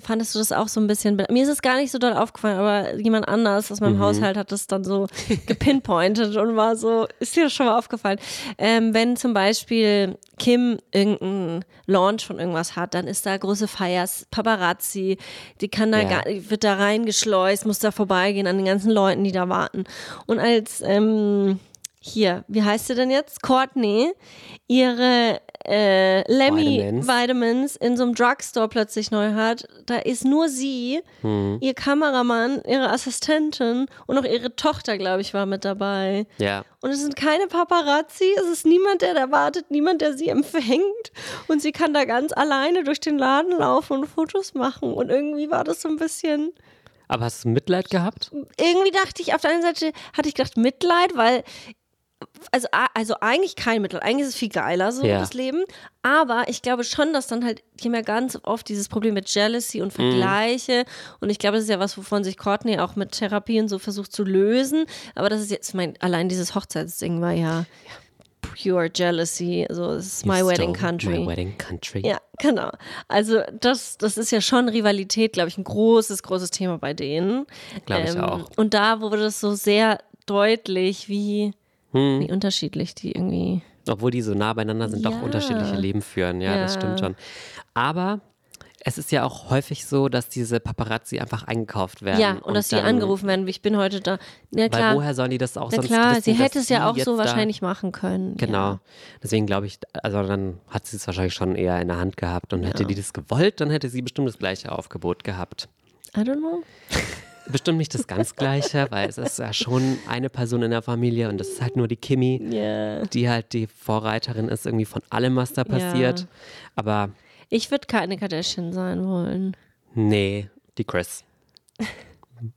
A: Fandest du das auch so ein bisschen? Mir ist es gar nicht so doll aufgefallen, aber jemand anders aus
B: Mhm.
A: meinem Haushalt hat das dann so gepinpointet und war so, ist dir das schon mal aufgefallen? Ähm, wenn zum Beispiel Kim irgendeinen Launch von irgendwas hat, dann ist da große Feiers, Paparazzi, die kann da
B: Ja.
A: gar, wird da reingeschleust, muss da vorbeigehen an den ganzen Leuten, die da warten. Und als ähm, hier, wie heißt sie denn jetzt? Courtney, ihre äh, Lemmy
B: Vitamins.
A: Vitamins in so einem Drugstore plötzlich neu hat, da ist nur sie,
B: Hm.
A: ihr Kameramann, ihre Assistentin und auch ihre Tochter, glaube ich, war mit dabei.
B: Ja.
A: Und es sind keine Paparazzi, es ist niemand, der da wartet, niemand, der sie empfängt. Und sie kann da ganz alleine durch den Laden laufen und Fotos machen. Und irgendwie war das so ein bisschen
B: Aber hast du Mitleid gehabt?
A: irgendwie dachte ich, auf der einen Seite hatte ich gedacht Mitleid, weil also, also eigentlich kein Mitleid, eigentlich ist es viel geiler so
B: Ja.
A: das Leben, aber ich glaube schon, dass dann halt haben ja ganz oft dieses Problem mit Jealousy und Vergleiche und ich glaube, das ist ja was, wovon sich Courtney auch mit Therapien so versucht zu lösen, aber das ist jetzt, mein, allein dieses Hochzeitsding war ja pure Jealousy, also es ist my wedding country.
B: My wedding country.
A: Ja, genau. Also das, das ist ja schon Rivalität, glaube ich, ein großes, großes Thema bei denen.
B: Glaub ich auch.
A: Und da wurde das so sehr deutlich, wie,
B: Hm.
A: wie unterschiedlich die irgendwie.
B: Obwohl die so nah beieinander sind,
A: Ja.
B: doch unterschiedliche Leben führen. Ja, das
A: Ja.
B: stimmt schon. Aber es ist ja auch häufig so, dass diese Paparazzi einfach eingekauft werden.
A: ja, und, dass sie angerufen werden, wie ich bin heute da. Ja,
B: Weil
A: klar.
B: woher sollen die das auch
A: Na
B: sonst
A: klar,
B: wissen,
A: sie hätte es ja auch so wahrscheinlich machen können.
B: Genau.
A: Ja.
B: Deswegen glaube ich, also dann hat sie es wahrscheinlich schon eher in der Hand gehabt und hätte die das gewollt, dann hätte sie bestimmt das gleiche Aufgebot gehabt.
A: I don't know.
B: Bestimmt nicht das ganz gleiche, weil es ist ja schon eine Person in der Familie und das ist halt nur die Kimi,
A: Ja.
B: die halt die Vorreiterin ist irgendwie von allem, was da passiert.
A: Ja.
B: Aber
A: Ich würde keine Kardashian sein wollen.
B: nee, die Chris.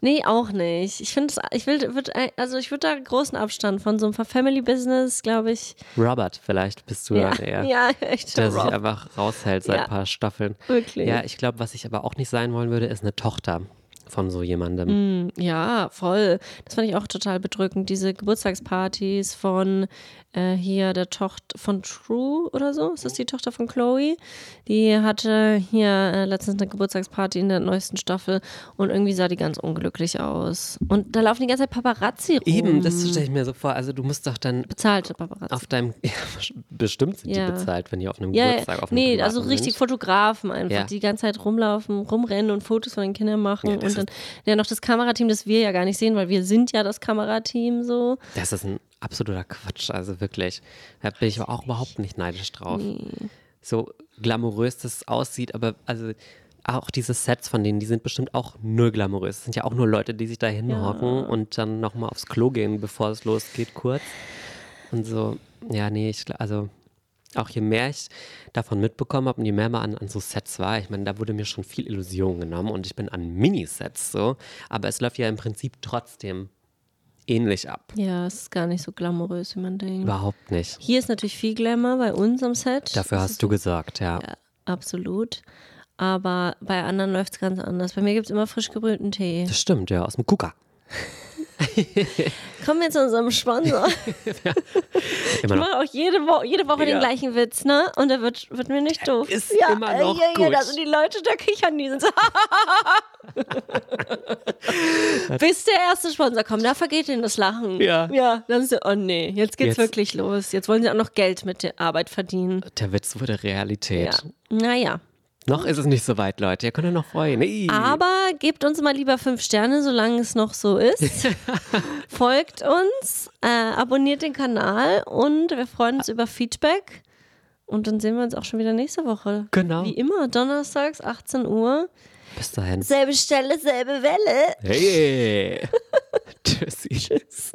A: Nee, auch nicht. Ich finde, ich will, würd, also ich würde da großen Abstand von so einem Family-Business, glaube ich.
B: Robert, vielleicht bist du
A: Ja,
B: dann eher.
A: ja, echt.
B: Der sich einfach raushält seit
A: Ja.
B: ein paar Staffeln.
A: Wirklich.
B: Ja, ich glaube, was ich aber auch nicht sein wollen würde, ist eine Tochter von so jemandem.
A: Ja, voll. Das fand ich auch total bedrückend. Diese Geburtstagspartys von äh, hier der Tochter von True oder so. Ist das die Tochter von Chloe? Die hatte hier äh, letztens eine Geburtstagsparty in der neuesten Staffel und irgendwie sah die ganz unglücklich aus. Und da laufen die ganze Zeit Paparazzi rum.
B: Eben, das stelle ich mir so vor. Also du musst doch dann
A: Bezahlte Paparazzi.
B: auf deinem, ja, bestimmt sind
A: Ja.
B: die bezahlt, wenn die auf einem
A: ja,
B: Geburtstag auf einem
A: nee, also richtig
B: sind.
A: Fotografen einfach, die die ganze Zeit rumlaufen, rumrennen und Fotos von den Kindern machen. Und dann ja noch das Kamerateam, das wir ja gar nicht sehen, weil wir sind ja das Kamerateam so.
B: Das ist ein absoluter Quatsch, also wirklich. Da bin ich aber auch überhaupt nicht neidisch drauf. So glamourös das aussieht, aber also auch diese Sets von denen, die sind bestimmt auch null glamourös. Es sind ja auch nur Leute, die sich da hinhocken und dann nochmal aufs Klo gehen, bevor es losgeht, kurz. Und so, Ja, nee, ich, also auch je mehr ich davon mitbekommen habe und je mehr man an, an so Sets war, ich meine, da wurde mir schon viel Illusion genommen und ich bin an Minisets so, aber es läuft ja im Prinzip trotzdem ähnlich ab.
A: Ja, es ist gar nicht so glamourös, wie man denkt.
B: Überhaupt nicht.
A: Hier ist natürlich viel Glamour bei uns am Set.
B: Dafür hast du gesorgt, ja.
A: Ja, absolut. Aber bei anderen läuft es ganz anders. Bei mir gibt es immer frisch gebrühten Tee.
B: Das stimmt, ja, aus dem Kuka.
A: Kommen wir zu unserem Sponsor.
B: Immer
A: Ich mache auch jede, Wo jede Woche
B: Ja.
A: den gleichen Witz, ne? Und der wird, wird mir nicht doof.
B: ist immer noch
A: ja, Ja,
B: gut.
A: da sind die Leute, da kichern die. Sind so Bis der erste Sponsor kommt, da vergeht ihnen das Lachen.
B: Ja.
A: Ja, dann ist so, oh nee, jetzt geht's
B: Jetzt-
A: wirklich los. Jetzt wollen sie auch noch Geld mit der Arbeit verdienen.
B: Der Witz wurde Realität.
A: Ja. Naja.
B: Noch ist es nicht so weit, Leute. Ihr könnt euch noch freuen. Ey.
A: Aber gebt uns mal lieber fünf Sterne, solange es noch so ist. Folgt uns, äh, abonniert den Kanal und wir freuen uns über Feedback. Und dann sehen wir uns auch schon wieder nächste Woche.
B: Genau.
A: Wie immer, donnerstags, 18 Uhr.
B: Bis dahin.
A: Selbe Stelle, selbe Welle.
B: Hey. Tschüssi.
A: Tschüss.